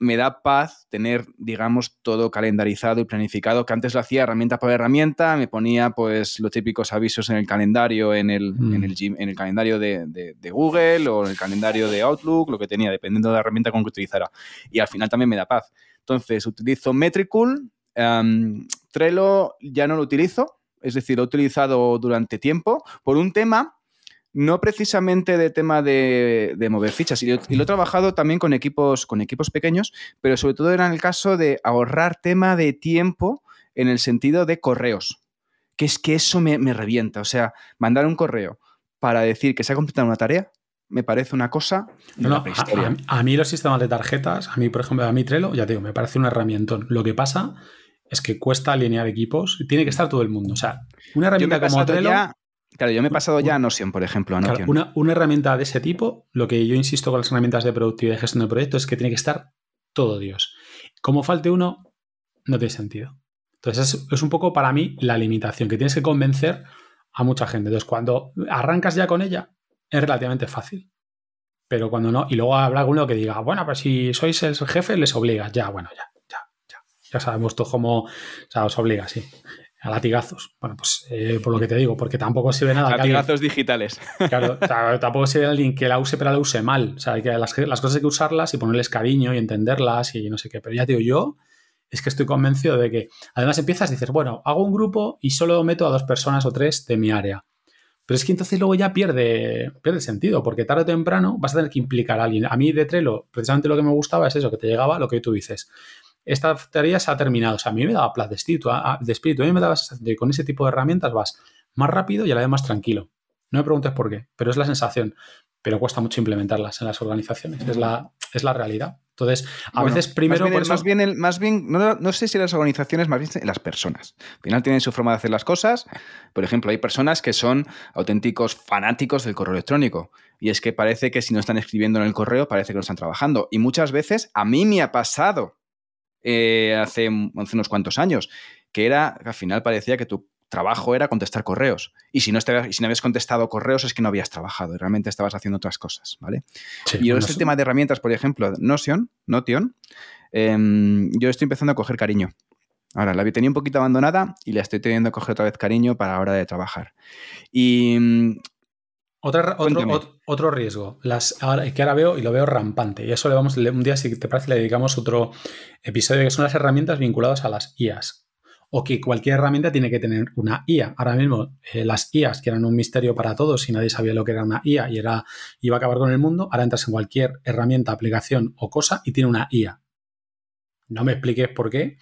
me da paz tener, digamos, todo calendarizado y planificado, que antes lo hacía herramienta por herramienta, me ponía pues los típicos avisos en el calendario, en el, en el, mm. en el calendario de, Google o en el calendario de Outlook, lo que tenía, dependiendo de la herramienta con que utilizara. Y al final también me da paz. Entonces, utilizo Metricool, em, Trello ya no lo utilizo, es decir, lo he utilizado durante tiempo por un tema no precisamente de tema de, mover fichas. Y lo, he trabajado también con equipos, con equipos pequeños, pero sobre todo era en el caso de ahorrar tema de tiempo en el sentido de correos. Que es que eso me, revienta. O sea, mandar un correo para decir que se ha completado una tarea, me parece una cosa
a, mí los sistemas de tarjetas, a mí, por ejemplo, a mí Trello, ya digo, me parece un herramienta. Lo que pasa es que cuesta alinear equipos. Tiene que estar todo el mundo. O sea, una herramienta como Trello...
Claro, yo me he pasado ya a Notion, por ejemplo. A
una, una, herramienta de ese tipo, lo que yo insisto con las herramientas de productividad y gestión de proyectos es que tiene que estar todo Dios. Como falte uno, no tiene sentido. Entonces, es, un poco para mí la limitación, que tienes que convencer a mucha gente. Entonces, cuando arrancas ya con ella, es relativamente fácil. Pero cuando no, y luego habrá alguno que diga, bueno, pues si sois el jefe, les obliga. Ya, bueno, ya, ya, ya. Ya sabemos todo cómo, o sea, os obliga, sí. A latigazos. Bueno, pues eh, por lo que te digo, porque tampoco sirve nada.
Latigazos digitales.
Claro, tampoco sirve alguien que la use, pero la use mal. O sea, que las, las, cosas hay que usarlas y ponerles cariño y entenderlas y no sé qué. Pero ya te digo, yo es que estoy convencido de que además empiezas y dices, bueno, hago un grupo y solo meto a dos personas o tres de mi área. Pero es que entonces luego ya pierde, pierde sentido, porque tarde o temprano vas a tener que implicar a alguien. A mí de Trello, precisamente lo que me gustaba es eso, que te llegaba lo que tú dices. Esta tarea se ha terminado. O sea, a mí me daba plazo de espíritu. A, de espíritu. A mí me daba de con ese tipo de herramientas vas más rápido y a la vez más tranquilo. No me preguntes por qué, pero es la sensación. Pero cuesta mucho implementarlas en las organizaciones. Es la, es la realidad. Entonces, a veces primero.
Más bien, más bien, no, sé si las organizaciones, más bien las personas. Al final tienen su forma de hacer las cosas. Por ejemplo, hay personas que son auténticos fanáticos del correo electrónico. Y es que parece que si no están escribiendo en el correo, parece que no están trabajando. Y muchas veces a mí me ha pasado eh, hace, hace unos cuantos años, que era que al final parecía que tu trabajo era contestar correos. Y si no, y si no habías contestado correos es que no habías trabajado, realmente estabas haciendo otras cosas, ¿vale? y este tema de herramientas, por ejemplo, Notion, Notion em, yo estoy empezando a coger cariño. Ahora, la tenía un poquito abandonada y la estoy teniendo a coger otra vez cariño para la hora de trabajar. Y
otra, otro, otro, riesgo, las, que ahora veo y lo veo rampante, y eso le vamos, un día si te parece le dedicamos otro episodio, que son las herramientas vinculadas a las IAS, o que cualquier herramienta tiene que tener una IA. Ahora mismo eh, las IAS, que eran un misterio para todos y nadie sabía lo que era una IA y era, iba a acabar con el mundo, ahora entras en cualquier herramienta, aplicación o cosa y tiene una IA. No me expliques por qué.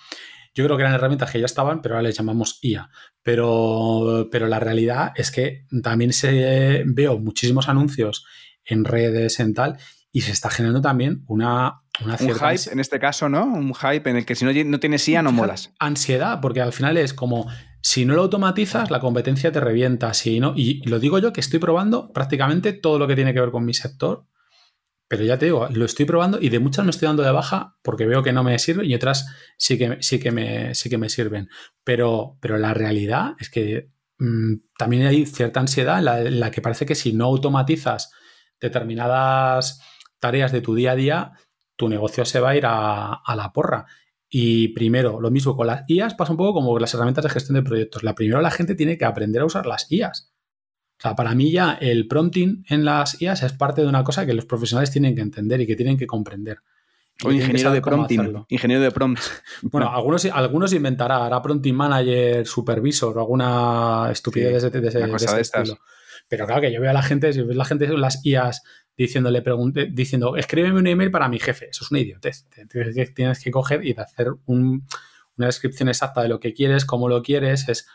Yo creo que eran herramientas que ya estaban, pero ahora les llamamos IA. Pero, pero la realidad es que también se veo muchísimos anuncios en redes, en tal, y se está generando también una, una
un hype, en este caso, ¿no? Un hype en el que si no, no tienes IA no molas.
Ansiedad, porque al final es como si no lo automatizas, la competencia te revienta. Si no, y lo digo yo que estoy probando prácticamente todo lo que tiene que ver con mi sector pero ya te digo, lo estoy probando y de muchas me estoy dando de baja porque veo que no me sirven y otras sí que, sí que, me, sí que me sirven. Pero, pero la realidad es que mm, también hay cierta ansiedad en la, que parece que si no automatizas determinadas tareas de tu día a día, tu negocio se va a ir a, la porra. Y primero, lo mismo con las IAS pasa un poco como las herramientas de gestión de proyectos. La primero la gente tiene que aprender a usar las IAS. O sea, para mí ya el prompting en las IAS es parte de una cosa que los profesionales tienen que entender y que tienen que comprender.
O ingeniero de prompting. Ingeniero de prompts.
Bueno, algunos, algunos inventará, hará prompting manager, supervisor o alguna estupidez de, ese, estilo. Pero claro que yo veo a la gente, si ves la gente en las IAS diciéndole, pregunte, diciendo, escríbeme un email para mi jefe. Eso es una idiotez. Tienes que coger y hacer una descripción exacta de lo que quieres, cómo lo quieres. Es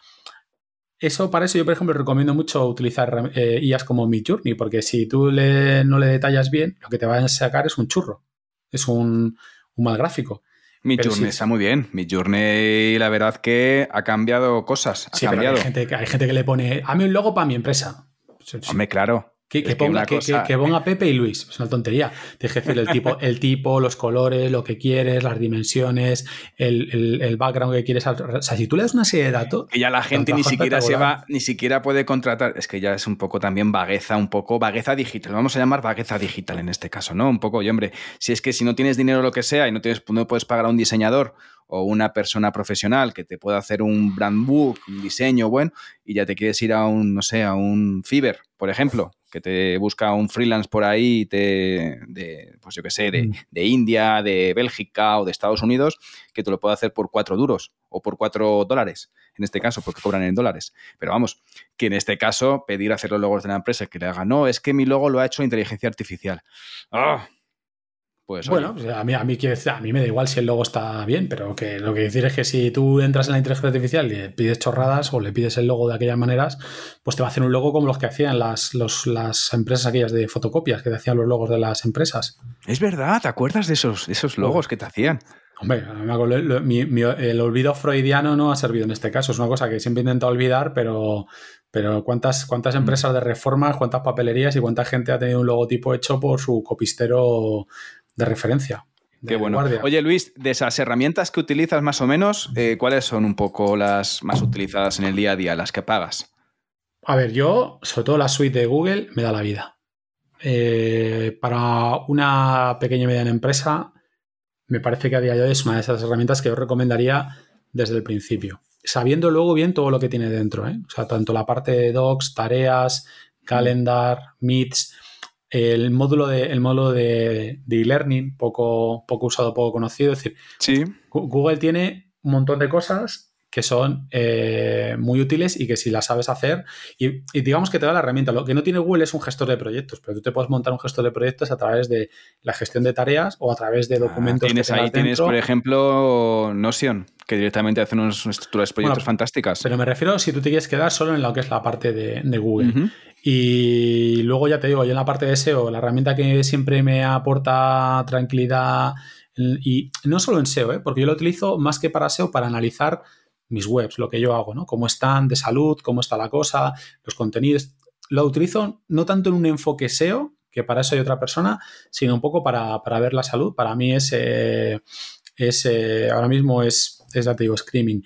eso, para eso yo, por ejemplo, recomiendo mucho utilizar eh, IAS como Midjourney, porque si tú no le detallas bien, lo que te va a sacar es un churro, es un, mal gráfico.
Midjourney está muy bien. Midjourney, la verdad que ha cambiado cosas. Ha cambiado.
hay, gente, hay gente que le pone, a mí un logo para mi empresa.
Hombre, claro.
Que, ponga, Pepe y Luis. Es una tontería. Tienes que decir el tipo, el tipo, los colores, lo que quieres, las dimensiones, el, background que quieres. O sea, si tú le das una serie de datos.
Que ya la gente ni siquiera se va, ni siquiera puede contratar. Es que ya es un poco también vagueza, un poco vagueza digital. Vamos a llamar vagueza digital en este caso, ¿no? Un poco, y hombre, si es que si no tienes dinero o lo que sea y no, tienes, no puedes pagar a un diseñador o una persona profesional que te pueda hacer un brand book, un diseño bueno, y ya te quieres ir a un, no sé, a un Fiverr, por ejemplo, que te busca un freelance por ahí de, pues yo qué sé, mm. de, India, de Bélgica o de Estados Unidos, que te lo puede hacer por cuatro duros o por cuatro dólares, en este caso, porque cobran en dólares. Pero vamos, que en este caso pedir hacer los logos de la empresa que le haga, no, es que mi logo lo ha hecho inteligencia artificial. ¡Ah!
Pues, bueno, a mí, a, mí, a mí me da igual si el logo está bien, pero que lo que decir es que si tú entras en la inteligencia artificial y le pides chorradas o le pides el logo de aquellas maneras, pues te va a hacer un logo como los que hacían las, las empresas aquellas de fotocopias, que te hacían los logos de las empresas.
Es verdad, ¿te acuerdas de esos, esos logos que te hacían?
Hombre, el olvido freudiano no ha servido en este caso. Es una cosa que siempre he intentado olvidar, pero, pero ¿cuántas, cuántas mm. empresas de reformas, cuántas papelerías y cuánta gente ha tenido un logotipo hecho por su copistero de referencia.
Qué bueno. Oye, Luis, de esas herramientas que utilizas más o menos, eh, ¿cuáles son un poco las más utilizadas en el día a día, las que pagas?
A ver, yo, sobre todo la suite de Google, me da la vida. Eh, para una pequeña y mediana empresa, me parece que a día de hoy es una de esas herramientas que yo recomendaría desde el principio. sabiendo luego bien todo lo que tiene dentro. ¿eh? O sea, tanto la parte de docs, tareas, calendar, meets, el módulo de el módulo de e-learning, poco, poco usado, poco conocido. Es decir,
sí.
Google tiene un montón de cosas que son eh, muy útiles y que si las sabes hacer, y, digamos que te da la herramienta. Lo que no tiene Google es un gestor de proyectos, pero tú te puedes montar un gestor de proyectos a través de la gestión de tareas o a través de ah, documentos.
tienes ahí, tienes, por ejemplo, Notion, que directamente hace unas estructuras de proyectos fantásticas.
Pero me refiero si tú te quieres quedar solo en lo que es la parte de, Google. Y luego ya te digo, yo en la parte de SEO, la herramienta que siempre me aporta tranquilidad, y no solo en SEO, ¿eh? porque yo lo utilizo más que para SEO, para analizar mis webs, lo que yo hago, ¿no? Cómo están de salud, cómo está la cosa, los contenidos. Lo utilizo no tanto en un enfoque SEO, que para eso hay otra persona, sino un poco para, ver la salud. Para mí es, eh, es eh, ahora mismo es, es, ya te digo, Screaming.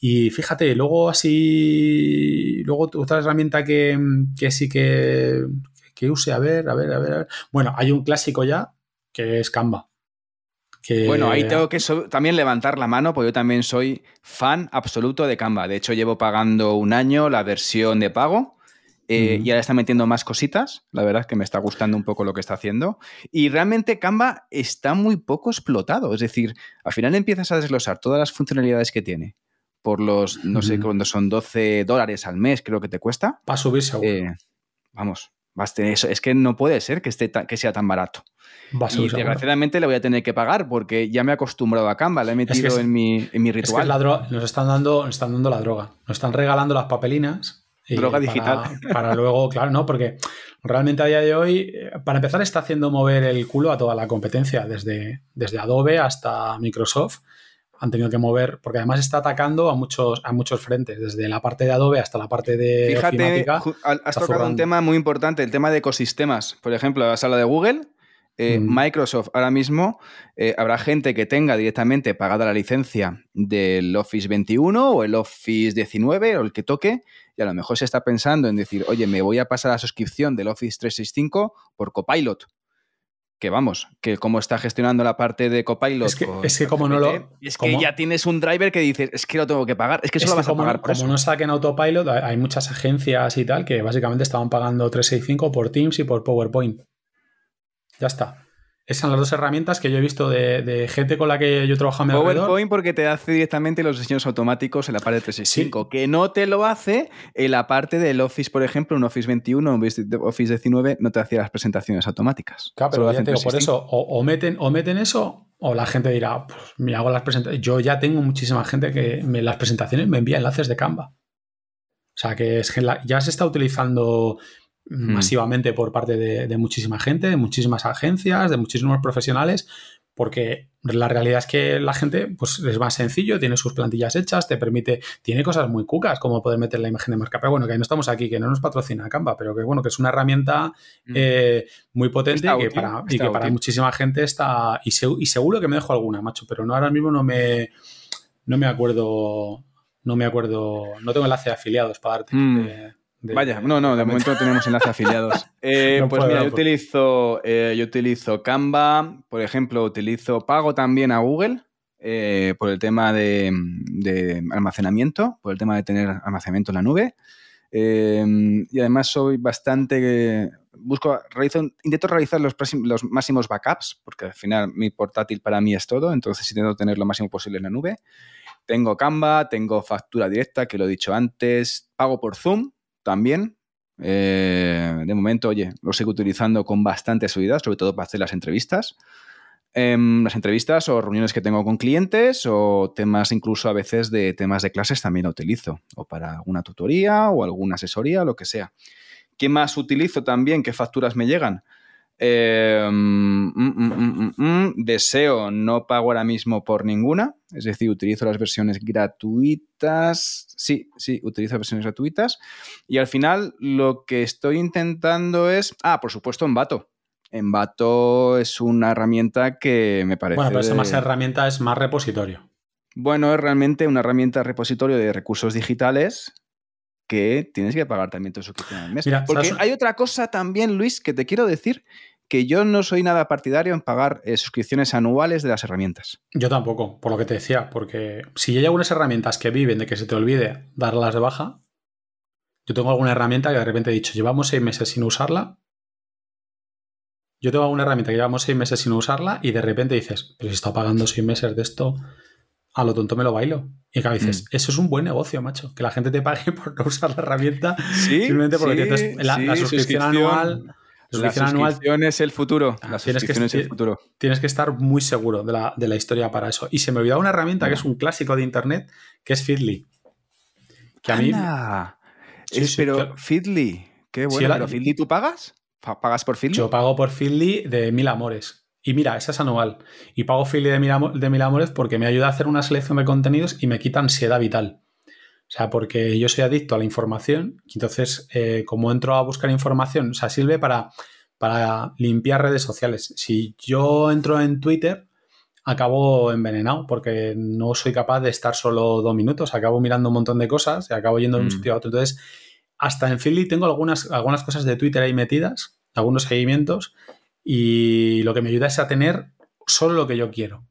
Y fíjate, luego así, luego otra herramienta que, que sí que, que use, a ver, a ver, a ver, a ver. Bueno, hay un clásico ya, que es Canva.
Bueno, ahí tengo que también levantar la mano, porque yo también soy fan absoluto de Canva. De hecho, llevo pagando un año la versión de pago. Eh, y ahora está metiendo más cositas. La verdad es que me está gustando un poco lo que está haciendo. Y realmente Canva está muy poco explotado. Es decir, al final empiezas a desglosar todas las funcionalidades que tiene por los, no sé, cuando son 12 dólares al mes, creo que te cuesta.
Para subir seguro.
Eh, vamos, eso. Es que no puede ser que, esté que sea tan barato. Y desgraciadamente le voy a tener que pagar porque ya me he acostumbrado a Canva, le he metido en, mi, en mi ritual.
nos, están dando, nos están dando la droga. Nos están regalando las papelinas.
Droga digital.
Para luego, claro, ¿no? Porque realmente a día de hoy, eh, para empezar, está haciendo mover el culo a toda la competencia, desde, desde Adobe hasta Microsoft han tenido que mover, porque además está atacando a muchos, a muchos frentes, desde la parte de Adobe hasta la parte de.
Fíjate, has tocado un tema muy importante, el tema de ecosistemas. Por ejemplo, la sala de Google, eh, mm. Microsoft ahora mismo eh, habrá gente que tenga directamente pagada la licencia del Office 21 o el Office 19 o el que toque, y a lo mejor se está pensando en decir, oye, me voy a pasar la suscripción del Office 365 por Copilot que vamos, que como está gestionando la parte de Copilot.
Es que, es que como no lo.
Es que ya tienes un driver que dices, es que lo tengo que pagar, es que solo vas a pagar
por Como no saquen Autopilot, hay muchas agencias y tal que básicamente estaban pagando 365 por Teams y por PowerPoint. Ya está. Esas son las dos herramientas que yo he visto de, gente con la que yo trabajo en mi
PowerPoint porque te hace directamente los diseños automáticos en la parte de 365, que no te lo hace en la parte del Office, por ejemplo, un Office 21, un Office 19, no te hacía las presentaciones automáticas.
Claro, pero ya por eso, o, meten, o meten eso, o la gente dirá, pues me hago las presentaciones. Yo ya tengo muchísima gente que me, las presentaciones me envía enlaces de Canva. O sea, que es que ya se está utilizando Hmm. masivamente por parte de, muchísima gente, de muchísimas agencias, de muchísimos profesionales, porque la realidad es que la gente pues, es más sencillo, tiene sus plantillas hechas, te permite, tiene cosas muy cucas como poder meter la imagen de marca. Pero bueno, que no estamos aquí, que no nos patrocina Canva, pero que bueno, que es una herramienta hmm. eh, muy potente y que, para, y que para, muchísima gente está. Y, y, seguro que me dejo alguna, macho, pero no ahora mismo no me, no me acuerdo. No me acuerdo, no tengo enlace de afiliados para darte.
Vaya, no, no, de momento no tenemos enlace afiliados. Eh, pues mira, yo utilizo, eh, yo utilizo Canva, por ejemplo, utilizo, pago también a Google eh, por el tema de, almacenamiento, por el tema de tener almacenamiento en la nube. y además soy bastante, busco, realizo, intento realizar los, los máximos backups, porque al final mi portátil para mí es todo, entonces intento tener lo máximo posible en la nube. Tengo Canva, tengo factura directa, que lo he dicho antes, pago por Zoom, también. Eh, de momento, oye, lo sigo utilizando con bastante seguridad, sobre todo para hacer las entrevistas. Em, las entrevistas o reuniones que tengo con clientes o temas incluso a veces de temas de clases también lo utilizo. O para alguna tutoría o alguna asesoría lo que sea. ¿Qué más utilizo también? ¿Qué facturas me llegan? Eh, mm, mm, mm, deseo, no pago ahora mismo por ninguna, es decir, utilizo las versiones gratuitas. Sí, sí, utilizo versiones gratuitas. Y al final lo que estoy intentando es, ah, por supuesto, Envato. Envato es una herramienta que me parece...
Bueno, pero es más herramienta, es más repositorio.
Bueno, es realmente una herramienta repositorio de recursos digitales que tienes que pagar también tu suscripción al mes. Porque hay otra cosa también, Luis, que te quiero decir que yo no soy nada partidario en pagar eh, suscripciones anuales de las herramientas.
Yo tampoco, por lo que te decía, porque si hay algunas herramientas que viven de que se te olvide darlas de baja, yo tengo alguna herramienta que de repente he dicho, llevamos seis meses sin usarla. Yo tengo alguna herramienta que llevamos seis meses sin usarla y de repente dices, pero si está pagando seis meses de esto, a lo tonto me lo bailo. Y acá dices, mm. eso es un buen negocio, macho. Que la gente te pague por no usar la herramienta simplemente porque tienes la, suscripción, anual.
La suscripción es el futuro. La tienes que, es el futuro.
Tienes que estar muy seguro de la, historia para eso. Y se me olvidaba una herramienta que es un clásico de internet, que es Feedly.
Que a mí. pero Feedly, qué bueno. ¿Pero Feedly tú pagas? ¿Pagas por Feedly?
Yo pago por Feedly de mil amores. Y mira, esa es anual. Y pago Philly de, Mil Amores porque me ayuda a hacer una selección de contenidos y me quita ansiedad vital. O sea, porque yo soy adicto a la información entonces, eh, como entro a buscar información, o sea, sirve para, para limpiar redes sociales. Si yo entro en Twitter, acabo envenenado porque no soy capaz de estar solo dos minutos. Acabo mirando un montón de cosas y acabo yendo de un mm. sitio a otro. Entonces, hasta en Philly tengo algunas, algunas cosas de Twitter ahí metidas, algunos seguimientos y lo que me ayuda es a tener solo lo que yo quiero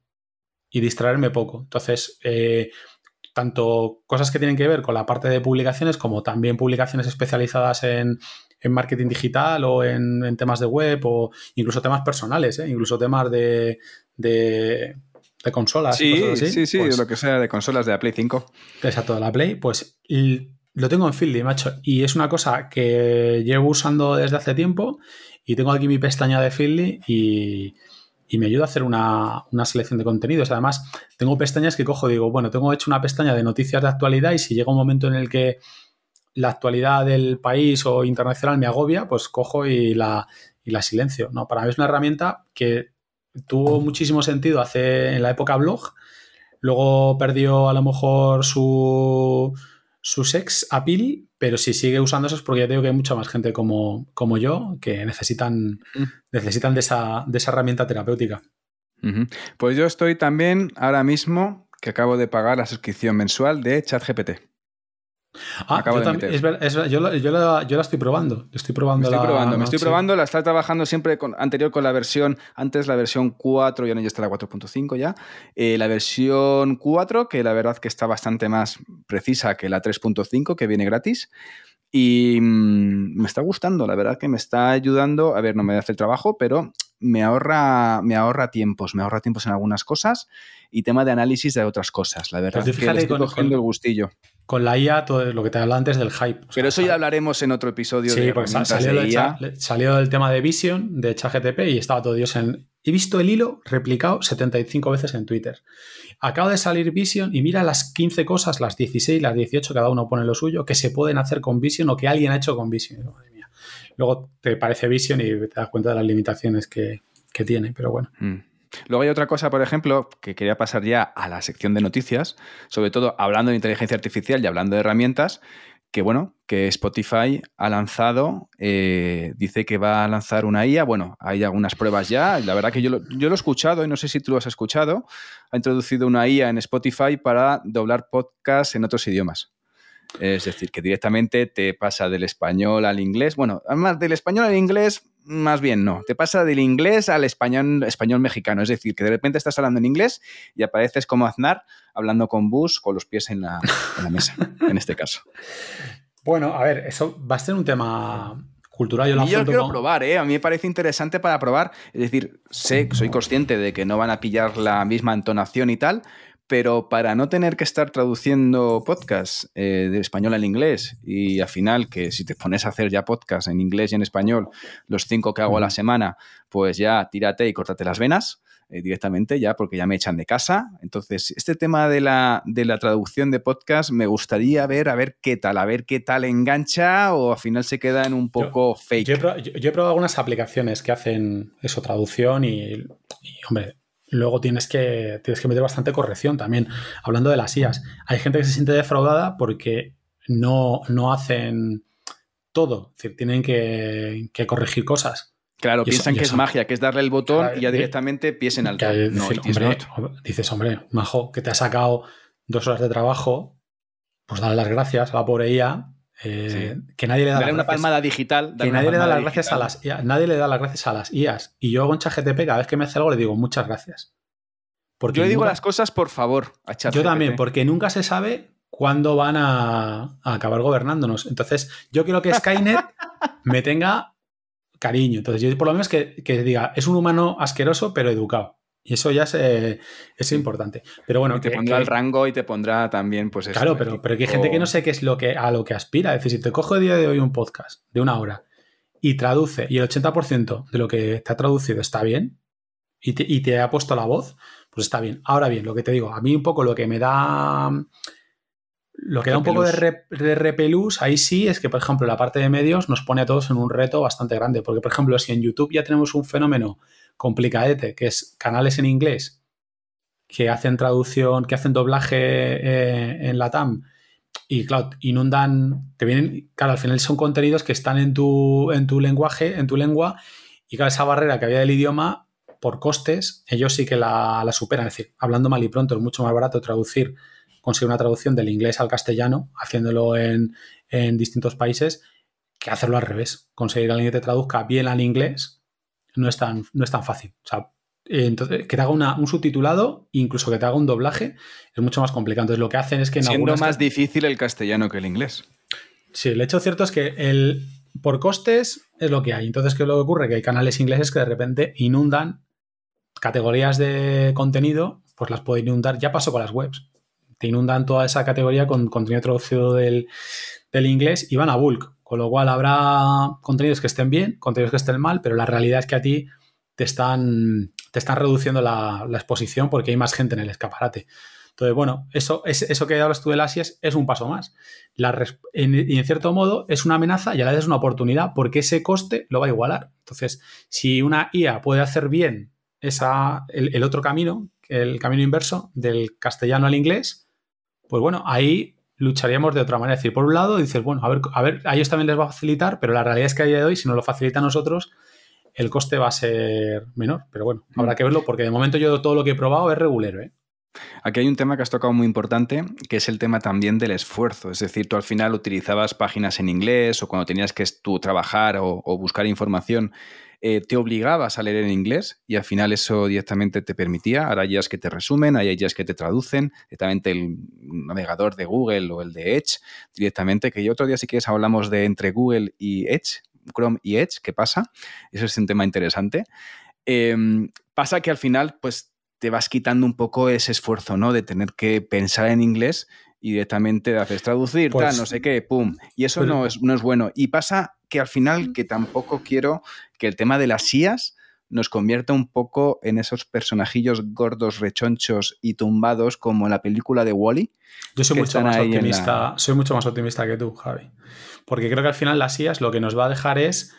y distraerme poco. Entonces, eh, tanto cosas que tienen que ver con la parte de publicaciones como también publicaciones especializadas en, marketing digital o en, temas de web o incluso temas personales, ¿eh? incluso temas de, de, consolas.
Sí, sí, sí, pues lo que sea de consolas de la Play 5.
Exacto, de la Play, pues lo tengo en Field, macho. Y es una cosa que llevo usando desde hace tiempo y tengo aquí mi pestaña de Feedly y, me ayuda a hacer una, selección de contenidos. Además, tengo pestañas que cojo, digo, bueno, tengo hecho una pestaña de noticias de actualidad y si llega un momento en el que la actualidad del país o internacional me agobia, pues cojo y la, la silencio. No, para mí es una herramienta que tuvo muchísimo sentido hace en la época blog, luego perdió a lo mejor su su sex appeal, pero si sigue usando eso es porque ya digo que hay mucha más gente como, como yo que necesitan, mm. necesitan de, esa, de esa herramienta terapéutica.
Pues yo estoy también ahora mismo que acabo de pagar la suscripción mensual de ChatGPT.
Ah, yo, yo, la, estoy probando. Estoy probando
me estoy probando, me estoy probando, la está trabajando siempre con, anterior con la versión, antes la versión 4, ya no ya está la 4.5 ya. Eh, la versión 4, que la verdad que está bastante más precisa que la 3.5, que viene gratis. Y mm, me está gustando, la verdad que me está ayudando. A ver, no me hace el trabajo, pero me ahorra, me ahorra tiempos, me ahorra tiempos en algunas cosas y tema de análisis de otras cosas. La verdad
pues que le estoy cogiendo el gustillo. Con la IA, todo lo que te hablaba antes del hype.
Pero eso ya hablaremos en otro episodio.
Sí, porque salió, salió del tema de Vision, de ChatGTP, y estaba todo Dios en... He visto el hilo replicado 75 veces en Twitter. Acaba de salir Vision y mira las 15 cosas, las 16, las 18, cada uno pone lo suyo, que se pueden hacer con Vision o que alguien ha hecho con Vision. Madre mía. Luego te parece Vision y te das cuenta de las limitaciones que, tiene, pero bueno. Mm.
Luego hay otra cosa, por ejemplo, que quería pasar ya a la sección de noticias, sobre todo hablando de inteligencia artificial y hablando de herramientas, que bueno, que Spotify ha lanzado, eh, dice que va a lanzar una IA, bueno, hay algunas pruebas ya, la verdad que yo lo, yo lo he escuchado y no sé si tú lo has escuchado, ha introducido una IA en Spotify para doblar podcasts en otros idiomas. Es decir, que directamente te pasa del español al inglés. Bueno, además del español al inglés, más bien no. Te pasa del inglés al español, español mexicano. Es decir, que de repente estás hablando en inglés y apareces como Aznar hablando con Bus con los pies en la, mesa, en este caso.
Bueno, a ver, eso va a ser un tema cultural.
Yo, yo quiero probar, ¿eh? A mí me parece interesante para probar. Es decir, sé, soy consciente de que no van a pillar la misma entonación y tal, pero para no tener que estar traduciendo podcast eh, de español al inglés y al final que si te pones a hacer ya podcast en inglés y en español, los cinco que hago a la semana, pues ya tírate y córtate las venas eh, directamente ya porque ya me echan de casa. Entonces, este tema de la, de la traducción de podcast me gustaría ver a ver qué tal, a ver qué tal engancha o al final se queda en un poco fake.
Yo he, probado, algunas aplicaciones que hacen eso, traducción y hombre, luego tienes que, tienes que meter bastante corrección también. Hablando de las IAS, hay gente que se siente defraudada porque no, no hacen todo, es decir, tienen que, corregir cosas.
Claro, piensan que es magia, que es darle el botón y ya directamente pies alto. No,
hombre, dices, hombre, majo, que te ha sacado dos horas de trabajo, pues dale las gracias a la pobre IA Eh, que nadie le da
una palmada digital.
Que nadie le da las gracias a las nadie le da las gracias a las IAS. Y yo con ChatGTP cada vez que me hace algo le digo muchas gracias.
Porque yo le digo las cosas por favor a ChatGPT.
Yo también, porque nunca se sabe cuándo van a, acabar gobernándonos. Entonces, yo quiero que Skynet me tenga cariño. Entonces, yo por lo menos que, que diga, es un humano asqueroso pero educado. Y eso ya es, es importante. Pero bueno,
te pondrá el rango y te pondrá también, pues
eso. Claro, pero, pero hay gente que no sé qué es lo que, a lo que aspira. Es decir, si te cojo el día de hoy un podcast de una hora y traduce y el 80% de lo que te ha traducido está bien y te, y te ha puesto la voz, pues está bien. Ahora bien, lo que te digo, a mí un poco lo que me da. Lo que da un poco de, de, repelús ahí sí es que, por ejemplo, la parte de medios nos pone a todos en un reto bastante grande. Porque, por ejemplo, si en YouTube ya tenemos un fenómeno complicadete, que es canales en inglés que hacen traducción, que hacen doblaje eh, en la TAM y claro, inundan, te vienen, claro, al final son contenidos que están en tu, en tu lenguaje, en tu lengua, y claro, esa barrera que había del idioma, por costes, ellos sí que la, superan. Es decir, hablando mal y pronto, es mucho más barato traducir, conseguir una traducción del inglés al castellano, haciéndolo en, en distintos países, que hacerlo al revés. Conseguir a alguien que te traduzca bien al inglés no es tan, no es tan fácil. O sea, entonces, que te haga un subtitulado, incluso que te haga un doblaje, es mucho más complicado. Entonces, lo que hacen es que
en Siendo más difícil el castellano que el inglés.
Sí, el hecho cierto es que el, por costes es lo que hay. Entonces, ¿qué es lo que ocurre? Que hay canales ingleses que de repente inundan categorías de contenido, pues las pueden inundar. Ya pasó con las webs. Te inundan toda esa categoría con contenido traducido del, del inglés y van a bulk. Con lo cual habrá contenidos que estén bien, contenidos que estén mal, pero la realidad es que a ti te están, te están reduciendo la, exposición porque hay más gente en el escaparate. Entonces, bueno, eso, es, eso que hablas tú del ASIAS es un paso más. Y en cierto modo es una amenaza y a la vez es una oportunidad porque ese coste lo va a igualar. Entonces, si una IA puede hacer bien esa, el otro camino, el camino inverso del castellano al inglés, pues bueno, ahí lucharíamos de otra manera. Es decir, por un lado dices, bueno, a ver, a ver, a ellos también les va a facilitar, pero la realidad es que a día de hoy, si nos lo facilita a nosotros, el coste va a ser menor. Pero bueno, habrá mm. que verlo porque de momento yo todo lo que he probado es regulero. ¿eh?
Aquí hay un tema que has tocado muy importante, que es el tema también del esfuerzo. Es decir, tú al final utilizabas páginas en inglés o cuando tenías que tú trabajar o, o buscar información eh, te obligabas a leer en inglés y al final eso directamente te permitía. Ahora hay que te resumen, hay IAs que te traducen, directamente el navegador de Google o el de Edge, directamente, que yo otro día si quieres hablamos de entre Google y Edge, Chrome y Edge, ¿qué pasa? Eso es un tema interesante. Em, pasa que al final, pues te vas quitando un poco ese esfuerzo, ¿no? De tener que pensar en inglés y directamente haces traducir, tal, pues no sé qué, pum. Y eso no, es, no es bueno. Y pasa que al final, que tampoco quiero que el tema de las IAS nos convierta un poco en esos personajillos gordos, rechonchos y tumbados como en la película de Wally.
Yo soy mucho más optimista, soy mucho más optimista que tú, Javi. Porque creo que al final las IAS lo que nos va a dejar es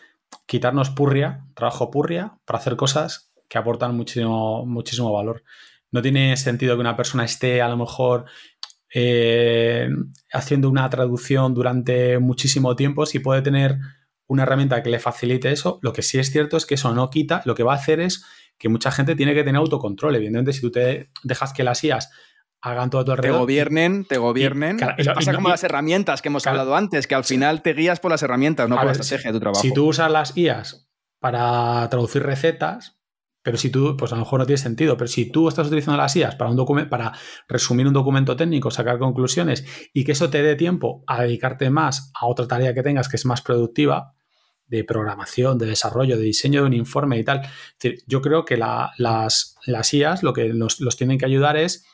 quitarnos purria, trabajo purria, para hacer cosas que aportan muchísimo, muchísimo valor. No tiene sentido que una persona esté a lo mejor eh, haciendo una traducción durante muchísimo tiempo, si puede tener una herramienta que le facilite eso, lo que sí es cierto es que eso no quita, lo que va a hacer es que mucha gente tiene que tener autocontrol. Evidentemente, si tú te dejas que las IAS hagan todo tu alrededor.
Te gobiernen, te gobiernen. pasa como las herramientas que hemos hablado antes, que al final te guías por las herramientas, no por la estrategia de tu trabajo.
Si tú usas las IAS para traducir recetas, pero si tú, pues a lo mejor no tiene sentido, pero si tú estás utilizando las IAS para, un para resumir un documento técnico, sacar conclusiones y que eso te dé tiempo a dedicarte más a otra tarea que tengas que es más productiva, de programación, de desarrollo, de diseño de un informe y tal. Yo creo que las, las IAS lo que nos, los tienen que ayudar es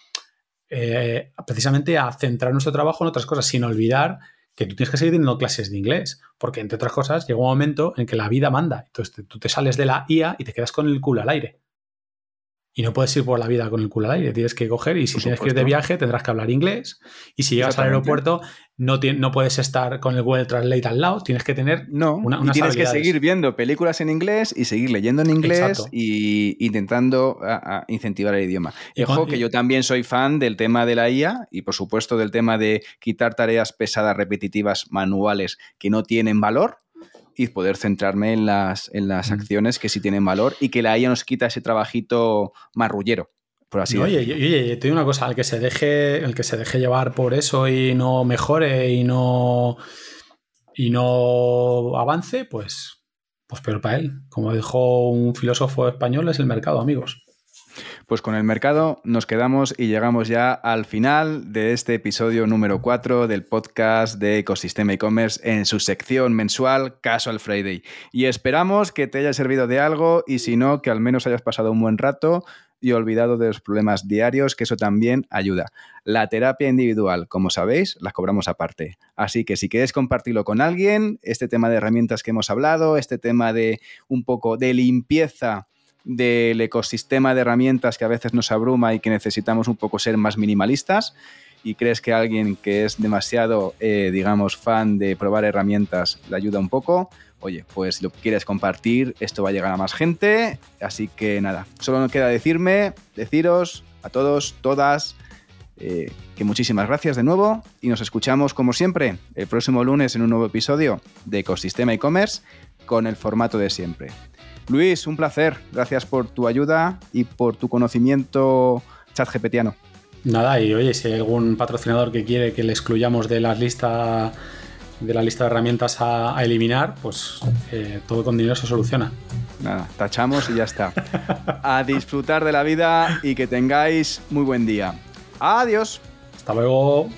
eh, precisamente a centrar nuestro trabajo en otras cosas, sin olvidar que tú tienes que seguir teniendo clases de inglés, porque entre otras cosas llega un momento en que la vida manda. Entonces tú te sales de la IA y te quedas con el culo al aire. Y no puedes ir por la vida con el culo al aire, tienes que coger y si tienes que ir de viaje tendrás que hablar inglés. Y si llegas al aeropuerto no, no puedes estar con el Google Translate al lado, tienes que tener
no, una, y tienes que seguir viendo películas en inglés y seguir leyendo en inglés y intentando incentivar el idioma. Y ojo que yo también soy fan del tema de la IA y por supuesto del tema de quitar tareas pesadas, repetitivas, manuales que no tienen valor y poder centrarme en las, en las mm. acciones que sí tienen valor y que la IA nos quita ese trabajito marrullero. Por así
oye, oye, te digo una cosa, el que se deje, el que se deje llevar por eso y no mejore y no y no avance, pues, pues peor para él. Como dijo un filósofo español, es el mercado, amigos.
Pues con el mercado nos quedamos y llegamos ya al final de este episodio número 4 del podcast de Ecosistema e-commerce en su sección mensual Casual Friday. Y esperamos que te haya servido de algo y si no, que al menos hayas pasado un buen rato y olvidado de los problemas diarios, que eso también ayuda. La terapia individual, como sabéis, la cobramos aparte. Así que si quieres compartirlo con alguien, este tema de herramientas que hemos hablado, este tema de un poco de limpieza del ecosistema de herramientas que a veces nos abruma y que necesitamos un poco ser más minimalistas y crees que alguien que es demasiado, eh, digamos, fan de probar herramientas le ayuda un poco, oye, pues si lo quieres compartir, esto va a llegar a más gente. Así que nada, solo nos queda decirme, deciros a todos, todas, eh, que muchísimas gracias de nuevo y nos escuchamos como siempre el próximo lunes en un nuevo episodio de Ecosistema e-commerce con el formato de siempre. Luis, un placer. Gracias por tu ayuda y por tu conocimiento chat GPTiano.
Nada, y oye, si hay algún patrocinador que quiere que le excluyamos de la lista de la lista de herramientas a, eliminar, pues eh, todo con dinero se soluciona.
Nada, tachamos y ya está. a disfrutar de la vida y que tengáis muy buen día. Adiós.
Hasta luego.